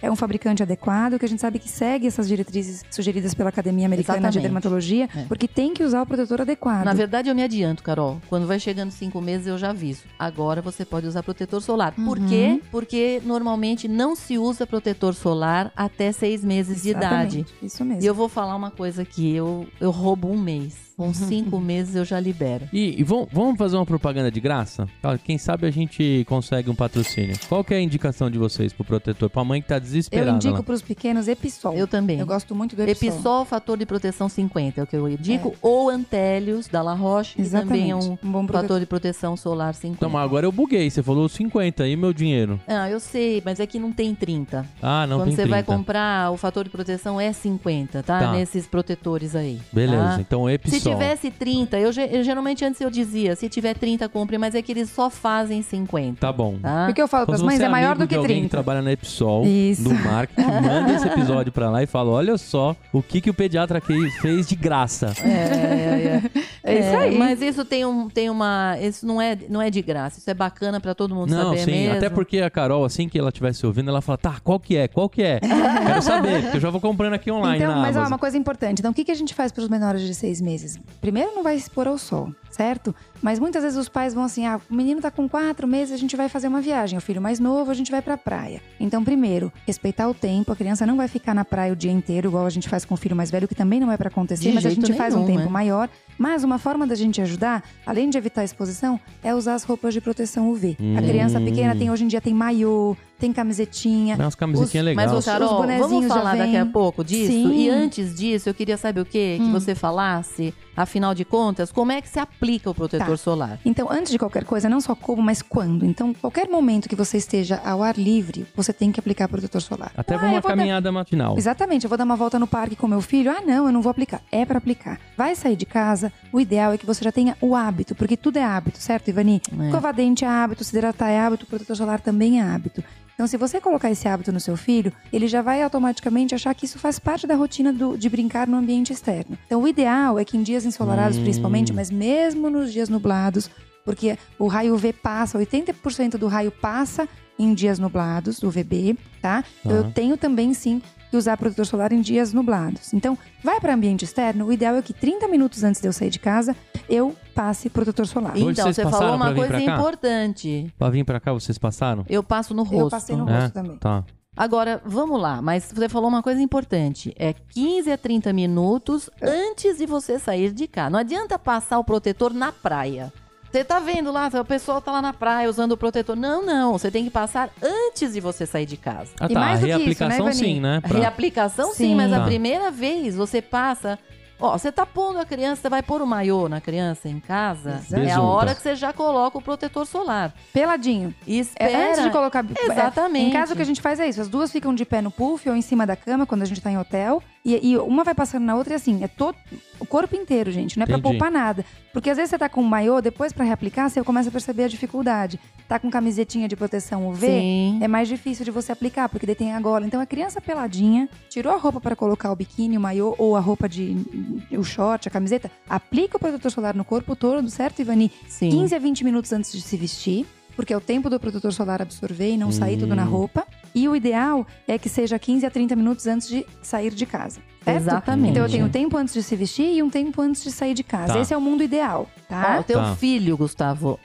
é um fabricante adequado, que a gente sabe que segue essas diretrizes sugeridas pela Academia Americana de Exatamente. Dermatologia, É. porque tem que usar o protetor adequado. Na verdade, eu me adianto, Carol. Quando vai chegando cinco meses, eu já aviso. Agora você pode usar protetor solar. Por Uhum. quê? Porque normalmente não se usa protetor solar até seis meses de idade. Exatamente, Isso mesmo. E eu vou falar uma coisa aqui, eu, eu roubo um mês. Com [laughs] cinco meses eu já libero. E, e vamos, vamos fazer uma propaganda de graça? Ó, Quem sabe a gente consegue um patrocínio. Qual que é a indicação de vocês pro protetor? Pra mãe que tá Eu desesperada indico lá. para os pequenos Episol. Eu também. Eu gosto muito do Episol. Episol, fator de proteção 50, é o que eu indico. Ou Antélios, da La Roche, que também é um. Um bom fator de proteção solar 50. Então, mas agora eu buguei. Você falou 50 e meu dinheiro? Ah, eu sei, mas é que não tem 30. Ah, não Quando tem você 30. vai comprar, o fator de proteção é 50, tá? Tá. Nesses protetores aí. Beleza, tá? então Episol. Se tivesse 30, eu, eu geralmente antes eu dizia, se tiver 30, compre, mas é que eles só fazem 50. Tá bom. Tá? Porque eu falo para as mães, você é maior do que de alguém que 30. trabalha na Epsol, Isso. do marketing, manda esse episódio pra lá e fala, olha só o que, que o pediatra que fez de graça. É, é, é. É isso aí. Mas isso tem, um, tem uma. Isso não é, não é de graça. Isso é bacana pra todo mundo Não, saber sim, mesmo. até porque a Carol, assim que ela estivesse ouvindo, ela fala, tá, qual que é, qual que é? [laughs] Quero saber, porque eu já vou comprando aqui online Então, na mas ó, uma coisa importante. Então, o que, que a gente faz para os menores de seis meses? Primeiro, não vai expor ao sol, certo? Mas muitas vezes os pais vão assim: ah, o menino tá com quatro meses, a gente vai fazer uma viagem. O filho mais novo, a gente vai pra praia. Então, primeiro, respeitar o tempo. A criança não vai ficar na praia o dia inteiro, igual a gente faz com o filho mais velho, que também não é pra acontecer, De mas a gente faz um tempo né? maior. Mas uma forma da gente ajudar, além de evitar a exposição, é usar as roupas de proteção UV. A criança pequena tem hoje em dia tem maiô, tem camisetinha. Umas camisetinhas Mas, legais. ô, Os- Carol, os bonezinhos vamos já falar daqui a pouco disso? Sim. Hum. E antes disso, eu queria saber o quê? Que você falasse, afinal de contas, como é que se aplica o protetor Tá. solar? Então, antes de qualquer coisa, não só como, mas quando. Então, qualquer momento que você esteja ao ar livre, você tem que aplicar protetor solar. Até Ah, pra uma vou dar- caminhada matinal. Exatamente, eu vou dar uma volta no parque com meu filho. Ah, não, eu não vou aplicar. É pra aplicar. Vai sair de casa, o ideal é que você já tenha o hábito, porque tudo é hábito, certo, Ivani? É. Escovar dente é hábito, se hidratar é hábito, protetor solar também é hábito. Então, se você colocar esse hábito no seu filho, ele já vai automaticamente achar que isso faz parte da rotina do- de brincar no ambiente externo. Então, o ideal é que em dias ensolarados, Hum. principalmente, mas mesmo nos dias nublados, porque o raio UV passa, 80% do raio passa em dias nublados, do UVB, tá? Então, Tá. eu tenho também, sim, que usar protetor solar em dias nublados. Então, vai para ambiente externo, o ideal é que 30 minutos antes de eu sair de casa, eu passe protetor solar. Hoje então, vocês você falou uma coisa importante. Pra vir pra cá, vocês passaram? Eu passo no rosto. Eu passei no É? rosto também. Tá. Agora, vamos lá, mas você falou uma coisa importante. É 15 a 30 minutos antes de você sair de cá. Não adianta passar o protetor na praia. Você tá vendo lá, o pessoal tá lá na praia usando o protetor. Não, não. Você tem que passar antes de você sair de casa. Ah, E tá. mais a do que isso, reaplicação né, Ivani? sim, né? A Pra- reaplicação sim, Sim. mas a Tá. primeira vez você passa. Ó, você tá pondo a criança, você vai pôr o maiô na criança em casa. Exato. É a hora que você já coloca o protetor solar. Peladinho. E É, espera. antes de colocar. é, Exatamente. em casa, o que a gente faz é isso: as duas ficam de pé no puff ou em cima da cama quando a gente tá em hotel. E, e uma vai passando na outra e assim, é todo. O corpo inteiro, gente. Não é pra Entendi. poupar nada. Porque às vezes você tá com um maiô, depois pra reaplicar, você começa a perceber a dificuldade. Tá com camisetinha de proteção UV. Sim. É mais difícil de você aplicar, porque daí tem a gola. Então a criança peladinha, tirou a roupa para colocar o biquíni, o maiô ou a roupa de. O short, a camiseta, aplica o protetor solar no corpo todo, certo, Ivani? Sim. 15 a 20 minutos antes de se vestir, porque é o tempo do protetor solar absorver e não sair tudo na Hum. roupa. E o ideal é que seja 15 a 30 minutos antes de sair de casa. Certo? Exatamente. Então eu tenho um tempo antes de se vestir e um tempo antes de sair de casa. Tá. Esse é o mundo ideal, tá? Ó, o teu Tá. filho, Gustavo,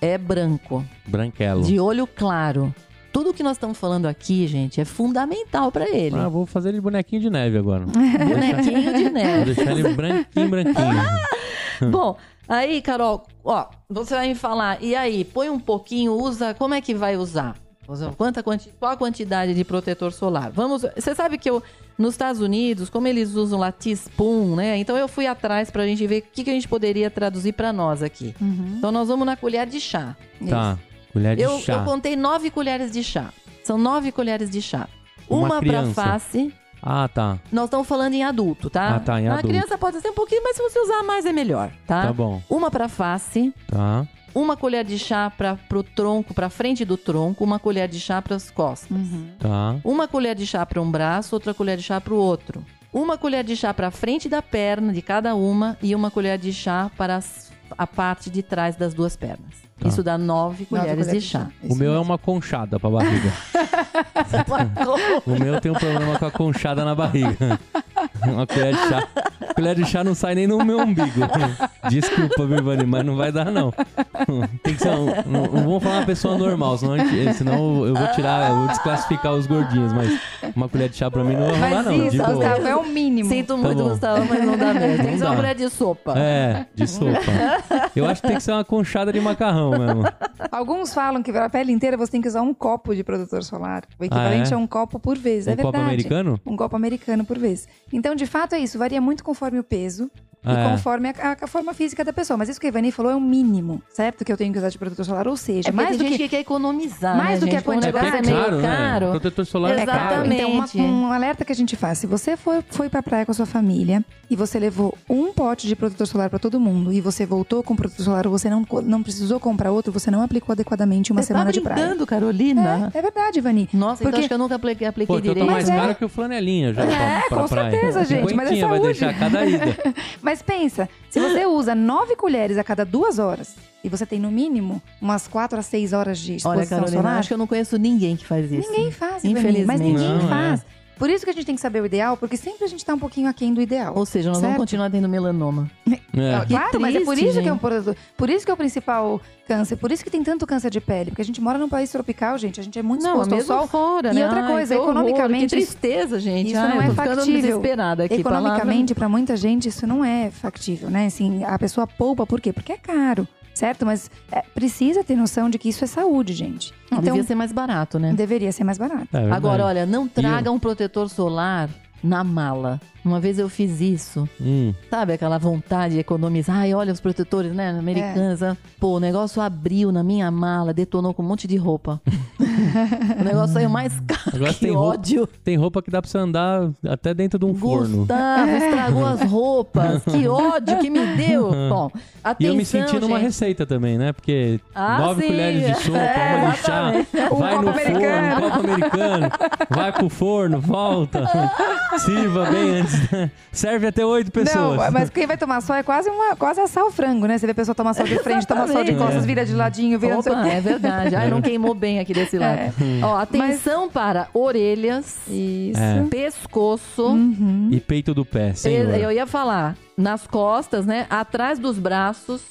é branco, Branquelo. de olho claro. Tudo que nós estamos falando aqui, gente, é fundamental pra ele. Ah, vou fazer ele bonequinho de neve agora. [laughs] Bonequinho de [laughs] Vou neve. deixar ele branquinho, branquinho. [laughs] Bom, aí, Carol, ó, você vai me falar, e aí, põe um pouquinho, usa, como é que vai usar? Usa Quanta quanti, qual a quantidade de protetor solar? Vamos, você sabe que eu, nos Estados Unidos, como eles usam lá teaspoon, né? Então eu fui atrás pra gente ver o que, que a gente poderia traduzir pra nós aqui. Uhum. Então nós vamos na colher de chá. Tá. Colher de Eu, chá. eu contei nove colheres de chá. São nove colheres de chá. Uma Uma, pra criança. face. Ah, tá. Nós estamos falando em adulto, tá? Ah, tá, em A adulto. criança pode ser um pouquinho, mas se você usar mais é melhor, tá? Tá bom. Uma pra face, Tá. uma colher de chá para pro tronco, pra frente do tronco, uma colher de chá para as costas. Uhum. Tá. Uma colher de chá para um braço, outra colher de chá para o outro. Uma colher de chá para frente da perna de cada uma e uma colher de chá para a parte de trás das duas pernas. Tá. Isso dá nove colheres de chá. O meu é uma conchada pra barriga. [laughs] o meu tem um problema com a conchada na barriga. Uma colher de chá. Colher de chá não sai nem no meu umbigo. Desculpa, Vivani, mas não vai dar, não. Tem que ser um, não, não vamos falar uma pessoa normal, senão, gente- senão eu vou tirar, eu vou desclassificar os gordinhos, mas Uma colher de chá pra mim não vai rolar, Mas não. isso. Gustavo, é o mínimo. Sinto muito, bom. Gustavo, mas não dá mesmo. Tem que ser uma colher de sopa. É, de sopa. Eu acho que tem que ser uma conchada de macarrão mesmo. [laughs] Alguns falam que para a pele inteira você tem que usar um copo de protetor solar. O equivalente é? a um copo por vez. Um é copo verdade. americano? Um copo americano por vez. Então, de fato, é isso. Varia muito conforme o peso. Ah, e é. conforme a, a- a forma física da pessoa. Mas isso que a Ivani falou é o mínimo, certo? Que eu tenho que usar de protetor solar. Ou seja, É mais tem do gente que que quer economizar, mais né, do que a gente? É porque quantidade é caro, é meio caro. né? Protetor solar é caro. Exatamente. Então, uma- um alerta que a gente faz. Se você for, foi pra praia com a sua família e você levou um pote de protetor solar pra todo mundo e você voltou com protetor solar ou você não, não precisou comprar outro, você não aplicou adequadamente uma Você semana tá de praia. brincando, Carolina? É, é verdade, Ivani. Nossa, então Porque- acho que eu nunca apliquei, apliquei Pô, então eu tô direito. mais Mas é. caro que o flanelinha já pra, pra com praia. certeza, gente, mas é Cinquentinha vai saúde. deixar cada ida. [laughs] Mas pensa, se você usa nove colheres a cada duas horas e você tem no mínimo umas quatro a seis horas de Olha, exposição Carolina, solar, acho que eu não conheço ninguém que faz isso. ninguém faz, Infelizmente. mas ninguém Não, é. Por isso que a gente tem que saber o ideal, porque sempre a gente tá um pouquinho aquém do ideal. Ou seja, nós Certo? vamos continuar tendo melanoma. É. Que claro, mas é por triste, isso que é um gente. produto. Por isso que é o principal câncer. Por isso que tem tanto câncer de pele. Porque a gente mora num país tropical, gente. A gente é muito Não, exposto ao mesmo sol. fora, E né? outra Ai, coisa, horror, economicamente, Que tristeza, gente. Isso Ai, não é factível. desesperada aqui. Economicamente, para muita gente, isso não é factível, né? Assim, a pessoa poupa, por quê? Porque é caro, certo? Mas é, precisa ter noção de que isso é saúde, gente. Então, devia ser mais barato, né? deveria ser mais barato. É. Agora, olha, não traga um protetor solar na mala. Uma vez eu fiz isso. Hum, Sabe aquela vontade de economizar? Ai, olha os protetores, né? Americanos. ah. Pô, o negócio abriu na minha mala, detonou com um monte de roupa. [laughs] o negócio saiu mais caro. Agora que tem roupa- ódio. tem roupa que dá pra você andar até dentro de um forno. Gustavo, [laughs] estragou as roupas. Que [laughs] ódio que me deu. Bom, atenção, E eu me senti numa receita também, né? Porque Ah, nove sim. colheres de sopa, É, uma de chá, Um vai copo no forno, americano. um copo americano, vai pro forno, volta, sirva bem antes. [laughs] Serve até oito pessoas. Não, mas quem vai tomar sol é quase, uma, quase assar o frango, né? Você vê a pessoa tomar sol de frente, toma sol de costas, É. vira de ladinho, vira não Opa, quê. é verdade. Ai, não queimou bem aqui desse lado. É. Ó, atenção para orelhas, Isso. É. pescoço. Uhum. E peito do pé, senhor. Eu ia falar nas costas, né? Atrás dos braços,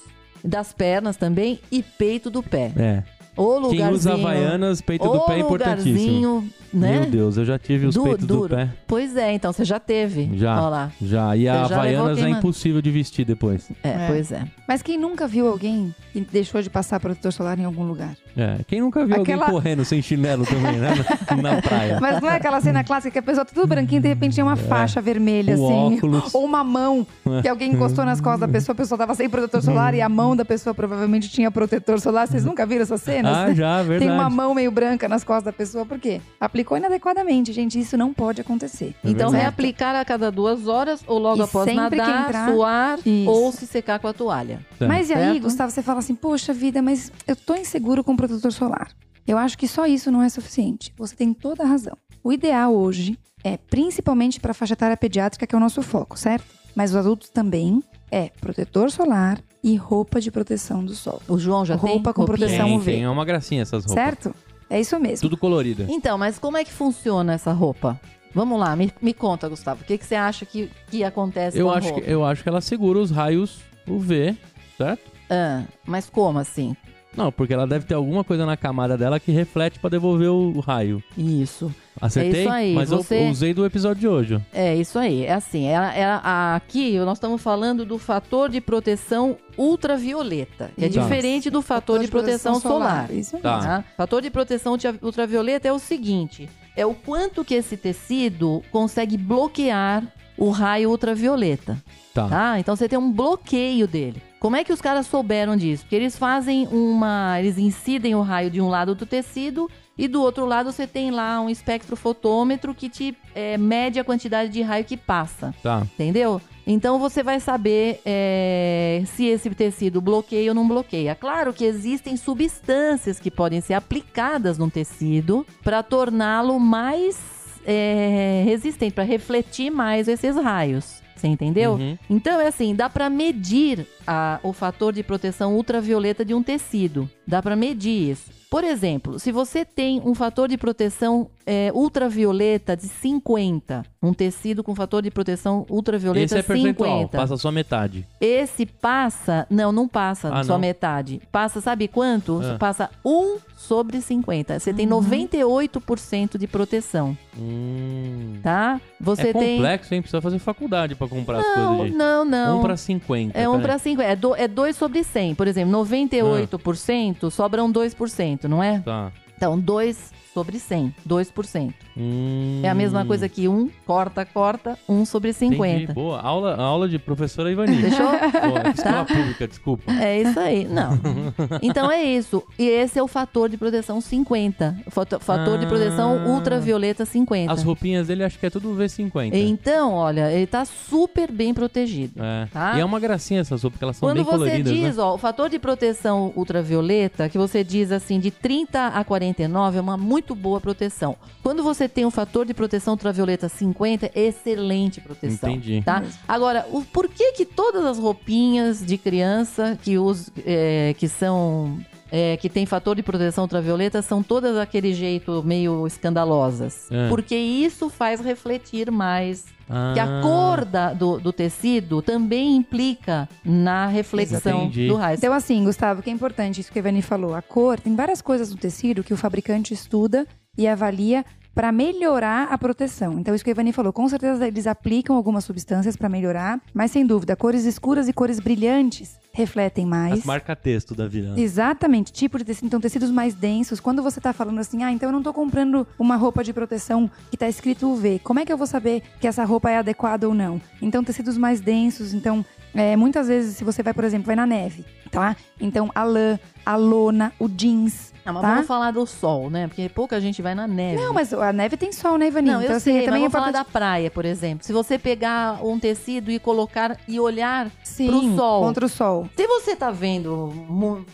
das pernas também e peito do pé. É. O lugarzinho. Quem usa havaianas, peito do o pé é importantíssimo. lugarzinho, né? Meu Deus, eu já tive os Du- peitos do duro. pé. Pois é, então você já teve. Já. Olha lá. Já. E a Você havaianas é impossível de vestir depois. É, É. pois é. Mas quem nunca viu alguém que deixou de passar protetor solar em algum lugar? É. Quem nunca viu Aquela- alguém correndo sem chinelo também, né? Na, [laughs] na praia. Mas não é aquela cena clássica que a pessoa tá tudo branquinho e de repente tem uma faixa vermelha, O assim. É. óculos. Ou uma mão que alguém encostou nas costas da [laughs] pessoa, a pessoa tava sem protetor solar e a mão da pessoa provavelmente tinha protetor solar. Vocês nunca viram essas Ah, já, verdade. [laughs] Tem uma mão meio branca nas costas da pessoa, por quê? Aplicou inadequadamente, gente. Isso não pode acontecer. Então, verdade. reaplicar a cada duas horas ou logo E após nadar, entrar- suar Isso. ou se secar com a toalha. Tá. Mas e aí, Certo? Gustavo, você fala assim, poxa vida, mas eu tô inseguro com protetor solar. Eu acho que só isso não é suficiente. Você tem toda a razão. O ideal hoje é, principalmente para a faixa etária pediátrica, que é o nosso foco, certo? Mas os adultos também é protetor solar e roupa de proteção do sol. O João já tem Roupa com roupinha? proteção Tem, UV. tem. É uma gracinha essas roupas. Certo? É isso mesmo. Tudo colorida. Então, mas como é que funciona essa roupa? Vamos lá, me, me conta, Gustavo. O que, que você acha que, que acontece Eu com a acho, roupa? que, eu acho que ela segura os raios UV, certo? Ah, mas como assim? Não, porque ela deve ter alguma coisa na camada dela que reflete pra devolver o, raio. Isso. Acertei? É isso aí, Mas eu- você- eu usei do episódio de hoje. É isso aí. É assim, é, é- aqui nós estamos falando do fator de proteção ultravioleta, que é Isso. diferente do fator de proteção solar. Isso mesmo. Tá. Tá? Fator de proteção ultra- ultravioleta é o seguinte: é o quanto que esse tecido consegue bloquear o raio ultravioleta. Tá. Tá? Então você tem um bloqueio dele. Como é que os caras souberam disso? Porque eles fazem uma. Eles incidem o raio de um lado do tecido e do outro lado você tem lá um espectrofotômetro que te é, mede a quantidade de raio que passa. Tá. Entendeu? Então você vai saber é, se esse tecido bloqueia ou não bloqueia. Claro que existem substâncias que podem ser aplicadas no tecido para torná-lo mais é, resistente, para refletir mais esses raios. Você entendeu? Uhum. Então é assim, dá para medir a- o fator de proteção ultravioleta de um tecido. Dá para medir isso. Por exemplo, se você tem um fator de proteção é, ultravioleta de 50. Um tecido com fator de proteção ultravioleta Esse é percentual, 50. passa só metade. Esse passa. Não, não passa Ah, só não? metade. Passa, sabe quanto? Ah. Passa 1 sobre 50. Você tem 98% de proteção, Hum. tá? Você é tem. complexo, hein? Precisa fazer faculdade pra comprar as Não, coisas, gente. não, não. 1 pra 50. É 1 peraí. para 50. É, do, é 2 sobre 100. Por exemplo, 98% sobram 2%, não é? Tá. Então, 2 sobre 100. 2%. Hum. É a mesma coisa que 1, corta, corta, 1 sobre 50. Entendi. Boa. Aula, aula de professora Ivani. Fechou? Boa. Escola Tá. pública, desculpa. É isso aí. Não. [laughs] Então é isso. E esse é o fator de proteção 50. O fator, fator de proteção Ah. ultravioleta 50. As roupinhas dele acho que é tudo V50. Então, olha, ele tá super bem protegido. É. Tá? E é uma gracinha essas roupas, porque elas são Quando bem você coloridas, diz, né? ó, o fator de proteção ultravioleta, que você diz assim, de 30 a 49, é uma muito boa proteção. Quando você tem um fator de proteção ultravioleta 50, é excelente proteção. Entendi. Tá? Agora, o, por que que todas as roupinhas de criança que, us, é, que são... é, que tem fator de proteção ultravioleta são todas daquele jeito meio escandalosas. É. Porque isso faz refletir mais que Ah, a cor da- do, do tecido também implica na reflexão Entendi. do raio. Então, assim, Gustavo, que é importante isso que a Ivani falou. A cor, tem várias coisas no tecido que o fabricante estuda e avalia para melhorar a proteção. Então, isso que a Ivani falou, com certeza eles aplicam algumas substâncias para melhorar, mas sem dúvida, cores escuras e cores brilhantes refletem mais. As marca-texto da vida. né? Exatamente, tipo de tecido. Então, tecidos mais densos. Quando você tá falando assim, ah, então eu não tô comprando uma roupa de proteção que tá escrito UV. Como é que eu vou saber que essa roupa é adequada ou não? Então, tecidos mais densos. Então, é, muitas vezes, se você vai, por exemplo, vai na neve, tá? Então, a lã, a lona, o jeans. Não, mas tá? vamos falar do sol, né? Porque pouca gente vai na neve. Não, mas a neve tem sol, né, Ivani? Não, então, eu assim, sei, é mas também vamos falar importante- da praia, por exemplo. Se você pegar um tecido e colocar e olhar Sim, pro sol. contra o sol. Se você tá vendo,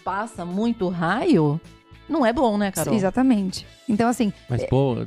passa muito raio, não é bom, né, Carol? Exatamente. Então, assim, Mas, pô,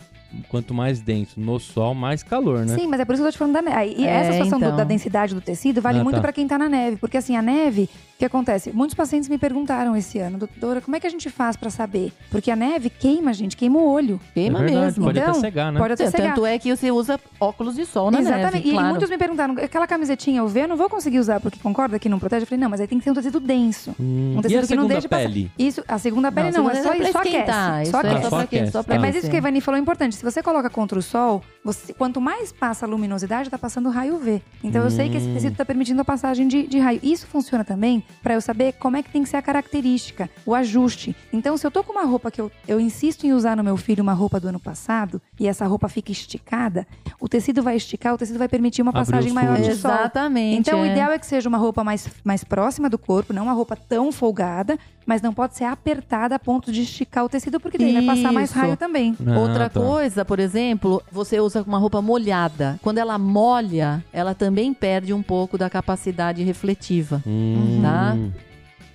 quanto mais denso no sol, mais calor, né? Sim, mas é por isso que eu tô te falando da neve. E É, essa situação do- então. da densidade do tecido vale Ah, muito tá. pra quem tá na neve. Porque assim, a neve, que acontece? Muitos pacientes me perguntaram esse ano, doutora, como é que a gente faz pra saber? Porque a neve queima, gente, queima o olho. Queima É verdade, mesmo. Pode Então, até cegar, né? Pode até cegar. Tanto é que você usa óculos de sol na Exatamente. neve, e claro. muitos me perguntaram, aquela camisetinha UV eu não vou conseguir usar porque concorda que não protege? Eu falei, não, mas aí tem que ser um tecido denso. Hum, Um e tecido a que não passar. pele? Isso, a segunda pele Não, não, é segunda só, é só aquece. isso Só é aquece. só aquece, É, mas isso que a Ivani falou é importante. Se você coloca contra o sol, você- quanto mais passa a luminosidade, tá passando raio UV. Então eu sei que esse Hum. tecido tá permitindo a passagem de, de raio. Isso funciona também para eu saber como é que tem que ser a característica, o ajuste. Então, se eu tô com uma roupa que eu, eu insisto em usar no meu filho, uma roupa do ano passado, e essa roupa fica esticada, o tecido vai esticar, o tecido vai permitir uma passagem maior de sol. Exatamente. Então, o é. ideal é que seja uma roupa mais, mais próxima do corpo, não uma roupa tão folgada, mas não pode ser apertada a ponto de esticar o tecido, porque daí vai passar mais raio também. Ah, Outra tá. coisa, por exemplo, você usa uma roupa molhada. Quando ela molha, ela também perde um pouco da capacidade refletiva, Hum, Tá?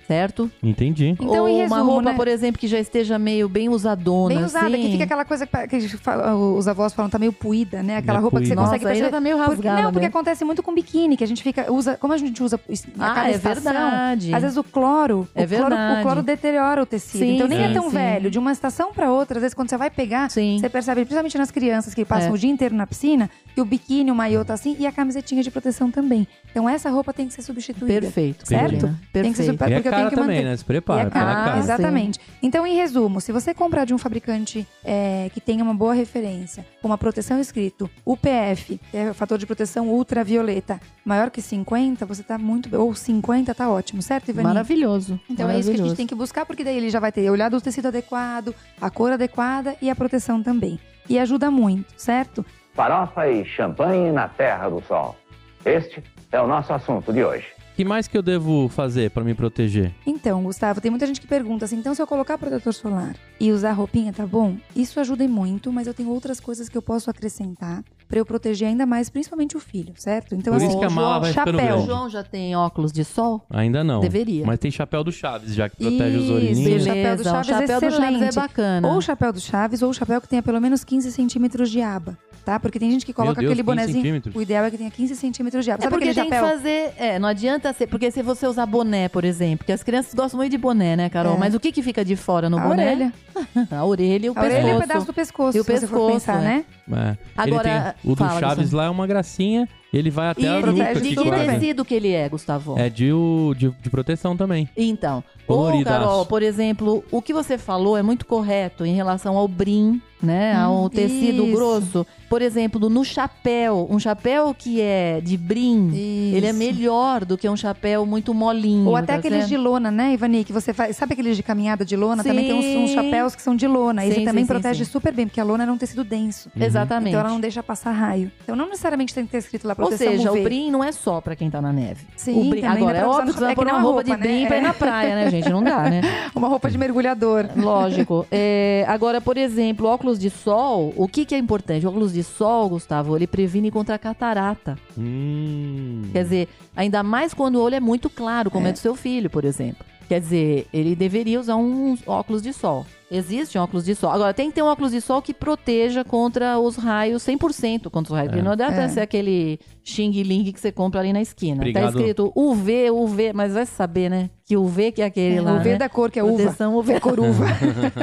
Certo? Entendi. Então, Ou em uma resumo, roupa, né? por exemplo, que já esteja meio bem usadona. Bem usada, assim. que fica aquela coisa que, que fala- os avós falam, tá meio puída, né? Aquela É roupa que você puída. consegue perceber. tá meio Porque- rasgada. não, porque né? acontece muito com biquíni, que a gente fica, usa, como a gente usa a Ah, cada é estação, verdade. às vezes o cloro, É o cloro, verdade. o cloro deteriora o tecido. Sim, então nem é sim, tão sim. velho. De uma estação pra outra, às vezes quando você vai pegar, Sim. você percebe, principalmente nas crianças que passam É. o dia inteiro na piscina, que o biquíni, o maiô tá assim e a camisetinha de proteção também. Então essa roupa tem que ser substituída. Perfeito. Certo? Carolina. Tem que ser Perfeito. é porque tenho cara que também, manter. né? Se prepara, E é caro, cara. Exatamente. Então, em resumo, se você comprar de um fabricante é, que tenha uma boa referência, com uma proteção escrito UPF, que é o fator de proteção ultravioleta, maior que 50, você tá muito bem. Ou 50 tá ótimo, certo, Ivani? Maravilhoso. Então é isso que a gente Maravilhoso. tem que buscar, porque daí ele já vai ter olhado o tecido adequado, a cor adequada e a proteção também. E ajuda muito, certo? Farofa e champanhe na Terra do Sol. Este é o nosso assunto de hoje. O que mais que eu devo fazer pra me proteger? Então, Gustavo, tem muita gente que pergunta assim: então, se eu colocar protetor solar e usar roupinha, tá bom? Isso ajuda e muito, mas eu tenho outras coisas que eu posso acrescentar pra eu proteger ainda mais, principalmente o filho, certo? Então, Por assim, isso que a mala vai ficando chapéu. O. João já tem óculos de sol? Ainda não. Deveria. Mas tem chapéu do Chaves, já que protege os Isso, orelhinhos. beleza. chapéu do o Chaves chapéu do Chaves é bacana. Ou o chapéu do Chaves, ou o chapéu que tenha pelo menos 15 centímetros de aba. Tá? Porque tem gente que coloca Deus, aquele 15 bonezinho. centímetros. O ideal é que tenha 15 centímetros de aba. É Sabe porque aquele tem que chapéu? fazer. É, não adianta ser. Porque se você usar boné, por exemplo, porque as crianças gostam muito de boné, né, Carol? É. Mas o que, que fica de fora no A boné? orelha. [laughs] A orelha e o A orelha é pescoço. um pedaço do pescoço, E o se você for pescoço, pensar, é. né? É. Agora, Ele tem, o do Chaves Gustavo. lá é uma gracinha, ele vai até E a ele protege de que tecido que ele é, Gustavo? É de, o- de, de proteção também. Então, ô Coloridaço. Carol, por exemplo, o que você falou é muito correto em relação ao brim, né? ao Hum, tecido isso. grosso. Por exemplo, no chapéu, um chapéu que é de brim, ele é Isso. melhor do que um chapéu muito molinho. Ou até tá aqueles certo? de lona, né, Ivani? Que você faz. Sabe aqueles de caminhada de lona? Também tem uns, Sim. uns chapéus que são de lona. E Sim, você também sim, sim, protege sim. super bem, porque a lona é um tecido denso. Exatamente. Então ela não deixa passar raio. Então não necessariamente tem que ter escrito lá Ou proteção seja, UV. o brim não é só pra quem tá na neve. Sim, o brim, também agora, é óbvio que você vai é que pôr uma uma roupa de roupa, brim né? pra ir na praia, né, gente? Não dá, né? [laughs] Uma roupa de mergulhador. Lógico. É, agora, por exemplo, óculos de sol, o que, que é importante? O óculos de sol, Gustavo, ele previne contra a catarata. Hum. Quer dizer, ainda mais quando o olho é muito claro, como é, do seu filho, por exemplo. Quer dizer, ele deveria usar uns óculos de sol. Existe um óculos de sol. Agora, tem que ter um óculos de sol que proteja contra os raios 100% contra os raios. Porque não adianta É. ser aquele Xing Ling que você compra ali na esquina. Obrigado. Tá escrito UV, UV, mas vai saber, né? Que UV que é aquele lá. o V né? da cor, que é uva. Proteção UV. É cor uva. [laughs]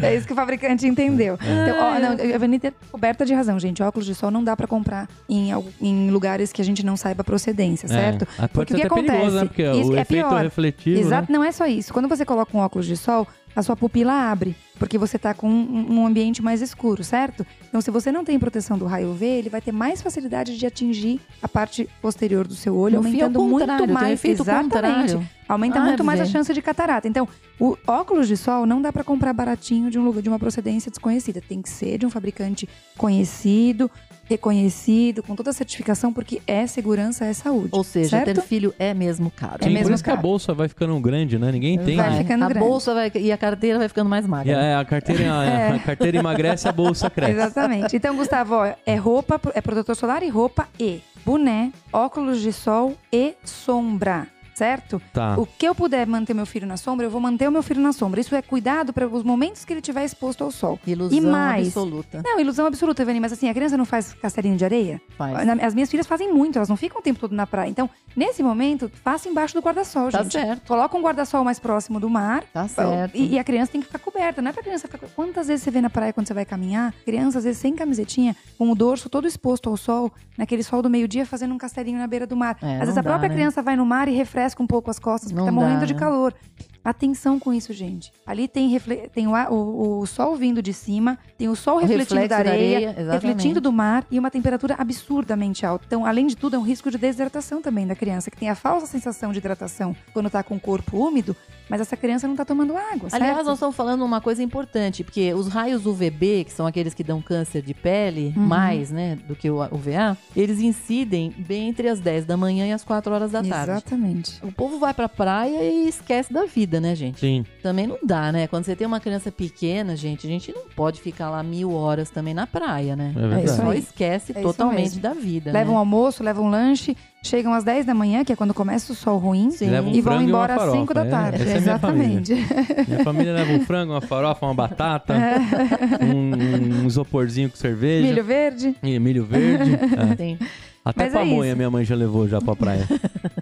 é isso que o fabricante entendeu. Então, ó, não, a Ivani tem coberta de razão, gente. Óculos de sol não dá pra comprar em, em lugares que a gente não saiba a procedência, certo? É, Porque o que até perigoso, acontece? né? Porque Isso o é efeito pior. refletivo, Exato, né? não é só isso. Quando você coloca um óculos de sol, a sua pupila abre, porque você tá com um, um ambiente mais escuro, certo? Então, se você não tem proteção do raio UV, ele vai ter mais facilidade de atingir a parte posterior do seu olho, No fim, o aumentando muito um mais. efeito Exatamente. contrário. Aumenta Ah, muito mais a chance de catarata. Então, o óculos de sol não dá pra comprar baratinho de um lugar de uma procedência desconhecida. Tem que ser de um fabricante conhecido, reconhecido, com toda a certificação, porque é segurança, é saúde. Ou seja, certo? ter filho é mesmo caro. É Sim, mesmo por isso que a caro. bolsa vai ficando grande, né? Ninguém tem. Vai né? ficando a grande. bolsa vai, e a carteira vai ficando mais magra. a, a carteira, a, a carteira emagrece, a bolsa [laughs] cresce. Exatamente. Então, Gustavo, ó, é roupa, é protetor solar e roupa e boné, óculos de sol e sombra. Certo? Tá. O que eu puder manter meu filho na sombra, eu vou manter o meu filho na sombra. Isso é cuidado para os momentos que ele estiver exposto ao sol. Ilusão E mais? absoluta. Não, ilusão absoluta, Evani, mas assim, a criança não faz castelinho de areia? Faz. As minhas filhas fazem muito, elas não ficam o tempo todo na praia. Então, nesse momento, faça embaixo do guarda-sol, Tá gente. certo. Coloca um guarda-sol mais próximo do mar. Tá certo. E, e a criança tem que ficar coberta, não é pra criança ficar. Quantas vezes você vê na praia quando você vai caminhar? Criança, às vezes, sem camisetinha, com o dorso todo exposto ao sol, naquele sol do meio-dia, fazendo um castelinho na beira do mar. É, às vezes a própria dá, né? criança vai no mar e refresca um pouco as costas, porque Não tá morrendo dá, de né? calor. Atenção com isso, gente. Ali tem, refle- tem o, o- o sol vindo de cima, tem o sol O refletindo da da areia, areia, exatamente. refletindo do mar e uma temperatura absurdamente alta. Então, além de tudo, é um risco de desidratação também da criança, que tem a falsa sensação de hidratação quando tá com o corpo úmido, mas essa criança não tá tomando água, Aliás, certo? nós estamos falando uma coisa importante, porque os raios UVB, que são aqueles que dão câncer de pele, Uhum. mais, né, do que o UVA, eles incidem bem entre as 10 da manhã e as 4 horas da tarde. Exatamente. O povo vai pra praia e esquece da vida, né, gente? Sim. Também não dá, né? Quando você tem uma criança pequena, gente, a gente não pode ficar lá mil horas também na praia, né? É verdade. isso Só esquece É totalmente da vida. Levam um né? almoço, levam um lanche, chegam às 10 da manhã, que é quando começa o sol ruim, Sim. Um e vão frango e embora às farofa. 5 da É, tarde. essa é a minha família. Exatamente. Minha família leva um frango, uma farofa, uma batata, um, um isoporzinho com cerveja. Milho verde. E milho verde. É. Tem. Até Mas é pamonha isso. minha mãe já levou já pra praia.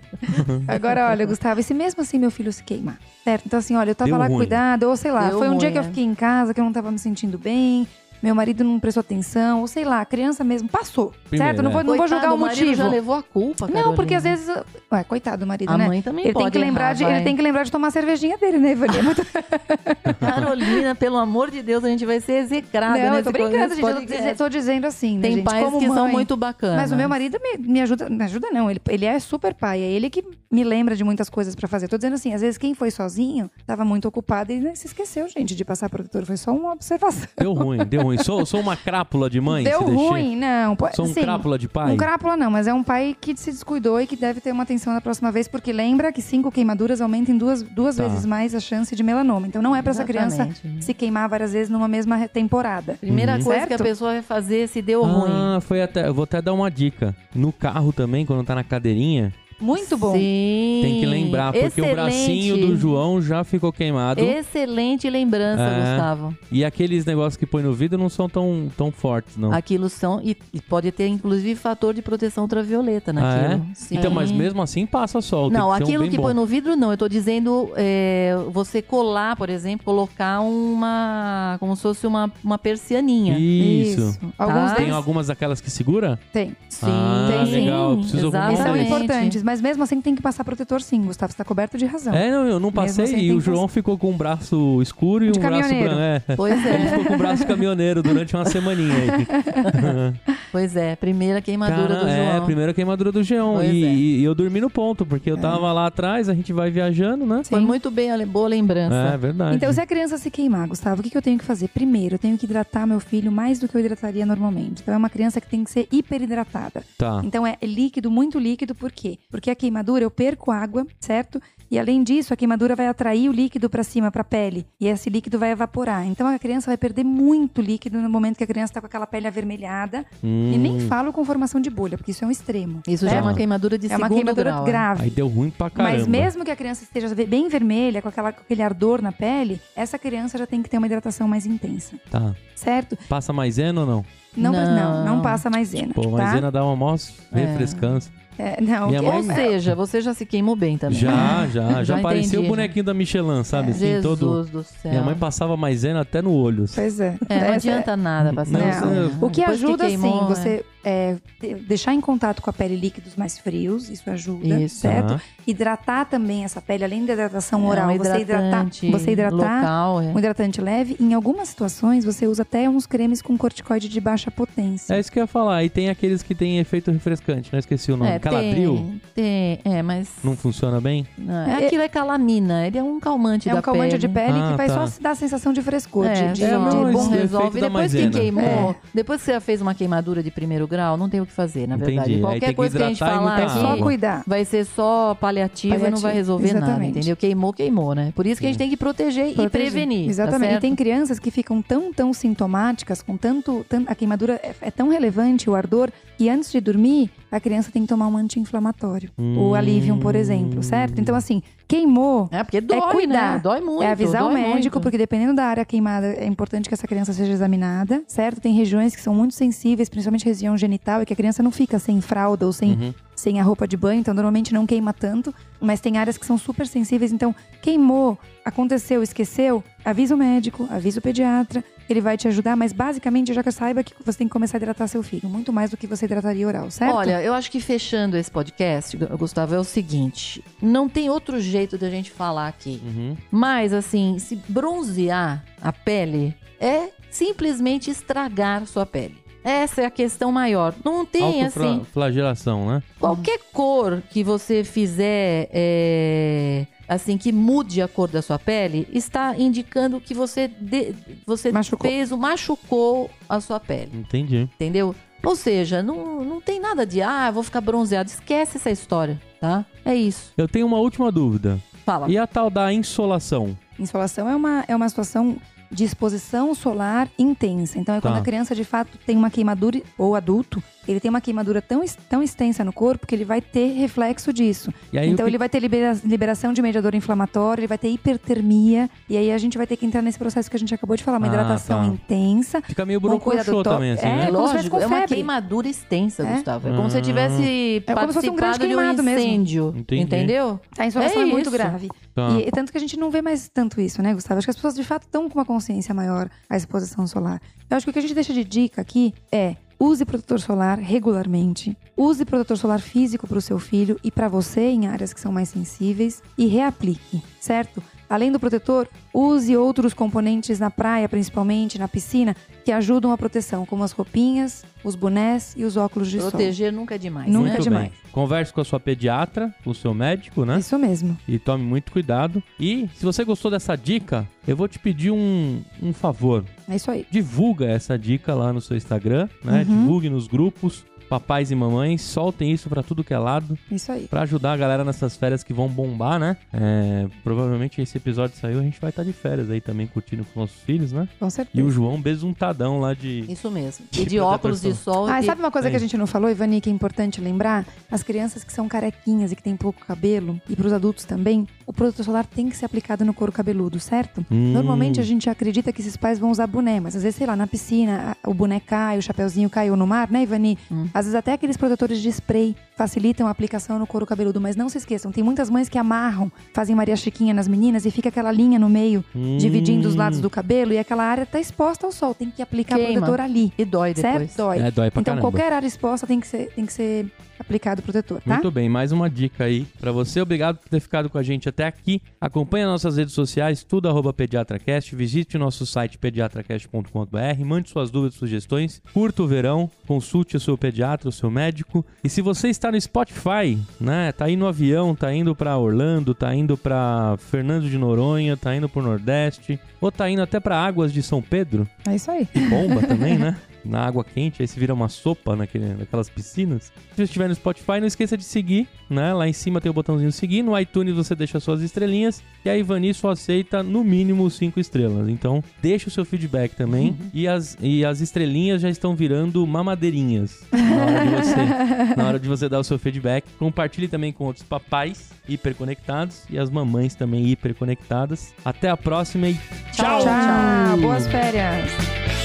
[laughs] Agora, olha, Gustavo, e se mesmo assim meu filho se queimar? Certo? Então, assim, olha, eu tava Deu lá ruim. cuidado, ou sei lá, Deu foi um dia ruim, que eu é. fiquei em casa, que eu não tava me sentindo bem, meu marido não prestou atenção, ou sei lá, a criança mesmo passou. Primeiro, certo? Não vou, não vou julgar o marido motivo. já levou a culpa, Não, Carolina. porque às vezes. Ué, coitado do marido, A né? mãe também ele pode tem que lembrar errar, de, vai. Ele tem que lembrar de tomar a cervejinha dele, né, Ivani? É [laughs] [laughs] Carolina, pelo amor de Deus, a gente vai ser execrada Não, eu tô brincando, gente. Eu tô, tô dizendo assim, né, Tem gente? pais como que são mãe. muito bacanas. Mas o meu marido me, me ajuda. Me ajuda, não. Ele, ele é super pai. É ele que me lembra de muitas coisas pra fazer. Tô dizendo assim, às vezes quem foi sozinho tava muito ocupado e né, se esqueceu, gente, de passar protetor. Foi só uma observação. Deu ruim, deu ruim. [laughs] Sou, sou uma crápula de mãe, Deu ruim, não. Sou um sim, crápula de pai. Um crápula não, mas é um pai que se descuidou e que deve ter uma atenção na próxima vez, porque lembra que cinco queimaduras aumentam duas, duas Tá. vezes mais a chance de melanoma. Então não é pra essa criança Exatamente. se queimar várias vezes numa mesma temporada. Primeira Uhum. coisa Certo? que a pessoa vai fazer se deu ruim. Ah, foi até. Eu vou até dar uma dica. No carro também, quando tá na cadeirinha, Muito bom. Sim. Tem que lembrar, porque o Excelente. bracinho do João já ficou queimado. Excelente lembrança, É. Gustavo. E aqueles negócios que põe no vidro não são tão, tão fortes, não. Aquilo são. E, e pode ter, inclusive, fator de proteção ultravioleta Ah, naquilo. é? Sim. Então, mas mesmo assim passa sol. Não, que um aquilo bem que bom. põe no vidro, não. Eu tô dizendo é, você colar, por exemplo, colocar uma. como se fosse uma, uma persianinha. Isso. Alguns Tá. Tem algumas daquelas que segura? tem. Sim, Ah, tem legal. sim. Preciso um são Exatamente. desse. importantes, mas mesmo assim tem que passar protetor sim, Gustavo. Você tá coberto de razão. É, não, eu não passei assim e o que João ficou com um braço escuro e De um braço branco. É. Pois Ele é, ficou com o braço caminhoneiro durante uma semaninha aí. [laughs] pois é. Primeira queimadura Cara, do João. É, primeira queimadura do João. E, é. e- eu dormi no ponto, porque eu tava lá atrás, a gente vai viajando, né? Foi Sim. muito bem, boa lembrança. É verdade. Então, se a criança se queimar, Gustavo, o que, que eu tenho que fazer? Primeiro, eu tenho que hidratar meu filho mais do que eu hidrataria normalmente. Então, é uma criança que tem que ser hiperidratada. Tá. Então, é líquido, muito líquido, por quê? Porque a queimadura, eu perco água, certo? E além disso, a queimadura vai atrair o líquido para cima, para a pele. E esse líquido vai evaporar. Então, a criança vai perder muito líquido no momento que a criança está com aquela pele avermelhada. Hum, E nem falo com formação de bolha, porque isso é um extremo. Isso já é Tá. uma queimadura de É uma segundo queimadura grau. é. grave. Aí deu ruim pra caramba. Mas mesmo que a criança esteja bem vermelha, com, aquela, com aquele ardor na pele, essa criança já tem que ter uma hidratação mais intensa, Tá. certo? Passa maisena ou não? Não, Não. não, não passa maisena. Pô, tá? maisena dá uma mó É. refrescância. É, não, Minha que- mãe- Ou seja, você já se queimou bem também. Já, já. [laughs] Já, Já apareceu o entendi, bonequinho da Michelin, sabe? Assim, Jesus todo... do céu. Minha mãe passava maisena até no olho. Pois é. É, não Essa- adianta nada passar Não, isso? O que Depois ajuda, queimou, sim, né? você é, de- deixar em contato com a pele líquidos mais frios, isso ajuda, Isso. certo? Hidratar também essa pele, além da hidratação É, oral, um você hidratar, hidratante você hidratar local, é. um hidratante leve. Em algumas situações, você usa até uns cremes com corticoide de baixa potência. É isso que eu ia falar. E tem aqueles que tem efeito refrescante, não esqueci o nome. É, Caladril? Tem, tem, é, mas... Não funciona bem? Não, É- aquilo é calamina, ele é um calmante É da um calmante de pele Ah, que vai tá. só dar a sensação de frescor, É, de, de, é, de bom resolve. Depois que queimou, É. depois que você já fez uma queimadura de primeiro grau, não tem o que fazer, na Entendi. verdade. Qualquer que coisa que a gente e falar É aqui, só cuidar. vai ser só paliativo, e não vai Paliativo, resolver nada, exatamente. entendeu? Queimou, queimou, né? Por isso que a gente tem que proteger, e Proteger. prevenir. Exatamente. Tá e tem crianças que ficam tão, tão sintomáticas, com tanto, tan- A queimadura é, é tão relevante, o ardor, que antes de dormir, a criança tem que tomar um anti-inflamatório. O Hum. Alivium, por exemplo, certo? Então, assim, queimou. É, porque dói, cuidar. né? Dói muito. é avisar o médico, muito. porque dependendo da área queimada, é importante que essa criança seja examinada, certo? Tem regiões que são muito sensíveis, principalmente região genital, e que a criança não fica sem fralda ou sem, Uhum. sem a roupa de banho, então normalmente não queima tanto, mas tem áreas que são super sensíveis, então queimou, aconteceu, esqueceu, avisa o médico, avisa o pediatra, ele vai te ajudar, mas basicamente já que saiba que você tem que começar a hidratar seu filho, muito mais do que você hidrataria oral, certo? Olha, eu acho que fechando esse podcast, Gustavo, é o seguinte: não tem outro jeito da gente falar aqui. Uhum. Mas, assim, se bronzear a pele é simplesmente estragar sua pele. Essa é a questão maior. Não tem, assim, Autoflagelação, né? qualquer cor que você fizer, é, assim, que mude a cor da sua pele, está indicando que você, de- você Machucou. fez, o- machucou a sua pele. Entendi. Entendeu? Ou seja, não, não tem nada de, ah, vou ficar bronzeado. Esquece essa história, tá? É isso. Eu tenho uma última dúvida. Fala. E a tal da insolação? Insolação é uma, é uma situação de exposição solar intensa. Então é Tá. quando a criança de fato tem uma queimadura, ou adulto, ele tem uma queimadura tão, tão extensa no corpo que ele vai ter reflexo disso. E aí, então que- ele vai ter libera- liberação de mediador inflamatório, ele vai ter hipertermia, e aí a gente vai ter que entrar nesse processo que a gente acabou de falar, uma Ah, hidratação tá. intensa. fica meio brocochô também, assim, É, né? se tivesse Lógico, é uma queimadura extensa, É. Gustavo. É como se você tivesse É como se fosse um grande um queimado mesmo. incêndio. Entendi. Entendeu? A insolação é, É muito grave. Tá. E, e tanto que a gente não vê mais tanto isso, né, Gustavo? Acho que as pessoas de fato estão com uma consciência maior à exposição solar. Eu acho que o que a gente deixa de dica aqui é use protetor solar regularmente, use protetor solar físico para o seu filho e para você em áreas que são mais sensíveis e reaplique, certo? Além do protetor, use outros componentes na praia, principalmente na piscina, que ajudam a proteção, como as roupinhas, os bonés e os óculos de sol. Proteger nunca é demais. Nunca né? é Muito demais. bem. Converse com a sua pediatra, com o seu médico, né? Isso mesmo. E tome muito cuidado. E se você gostou dessa dica, eu vou te pedir um, um favor. É isso aí. Divulga essa dica lá no seu Instagram, né? Uhum. Divulgue nos grupos. Papais e mamães, soltem isso pra tudo que é lado, Isso aí. Pra ajudar a galera nessas férias que vão bombar, né? É, provavelmente esse episódio saiu, a gente vai estar de férias aí também curtindo com nossos filhos, né? Com E certeza. o João besuntadão lá de Isso mesmo. E Tipo de de óculos de sol. Ah, e- sabe uma coisa que a Sim. gente não falou, Ivani, que é importante lembrar? As crianças que são carequinhas e que têm pouco cabelo, e para os adultos também, o protetor solar tem que ser aplicado no couro cabeludo, certo? Hum. Normalmente a gente acredita que esses pais vão usar boné, mas às vezes, sei lá, na piscina, o boné cai, o chapeuzinho caiu no mar, né, Ivani? Hum. Às vezes até aqueles protetores de spray facilitam a aplicação no couro cabeludo, mas não se esqueçam, tem muitas mães que amarram, fazem Maria Chiquinha nas meninas e fica aquela linha no meio, Hum. dividindo os lados do cabelo, e aquela área tá exposta ao sol, tem que aplicar Queima. protetor ali. E dói depois. Certo? Dói. É, dói pra então, caramba. qualquer área exposta tem que ser, tem que ser aplicado protetor, tá? Muito bem, mais uma dica aí pra você. Obrigado por ter ficado com a gente até aqui. Acompanhe nossas redes sociais, tudo arroba pediatracast. Visite o nosso site pediatracast.com.br. Mande suas dúvidas, sugestões. Curta o verão, consulte o seu pediatra, o seu médico. E se você está no Spotify, né? Tá aí no avião, tá indo pra Orlando, tá indo pra Fernando de Noronha, tá indo pro Nordeste, ou tá indo até pra Águas de São Pedro, É isso aí. que bomba também, né? [laughs] Na água quente, aí se vira uma sopa naquele, naquelas piscinas. Se você estiver no Spotify, não esqueça de seguir, né? Lá em cima tem o botãozinho seguir. No iTunes você deixa suas estrelinhas. E a Ivani só aceita no mínimo cinco estrelas. Então, deixa o seu feedback também. E, as, e as estrelinhas já estão virando mamadeirinhas na hora, de você, [laughs] na hora de você dar o seu feedback. Compartilhe também com outros papais hiperconectados e as mamães também hiperconectadas. Até a próxima e tchau! Tchau. Boas férias.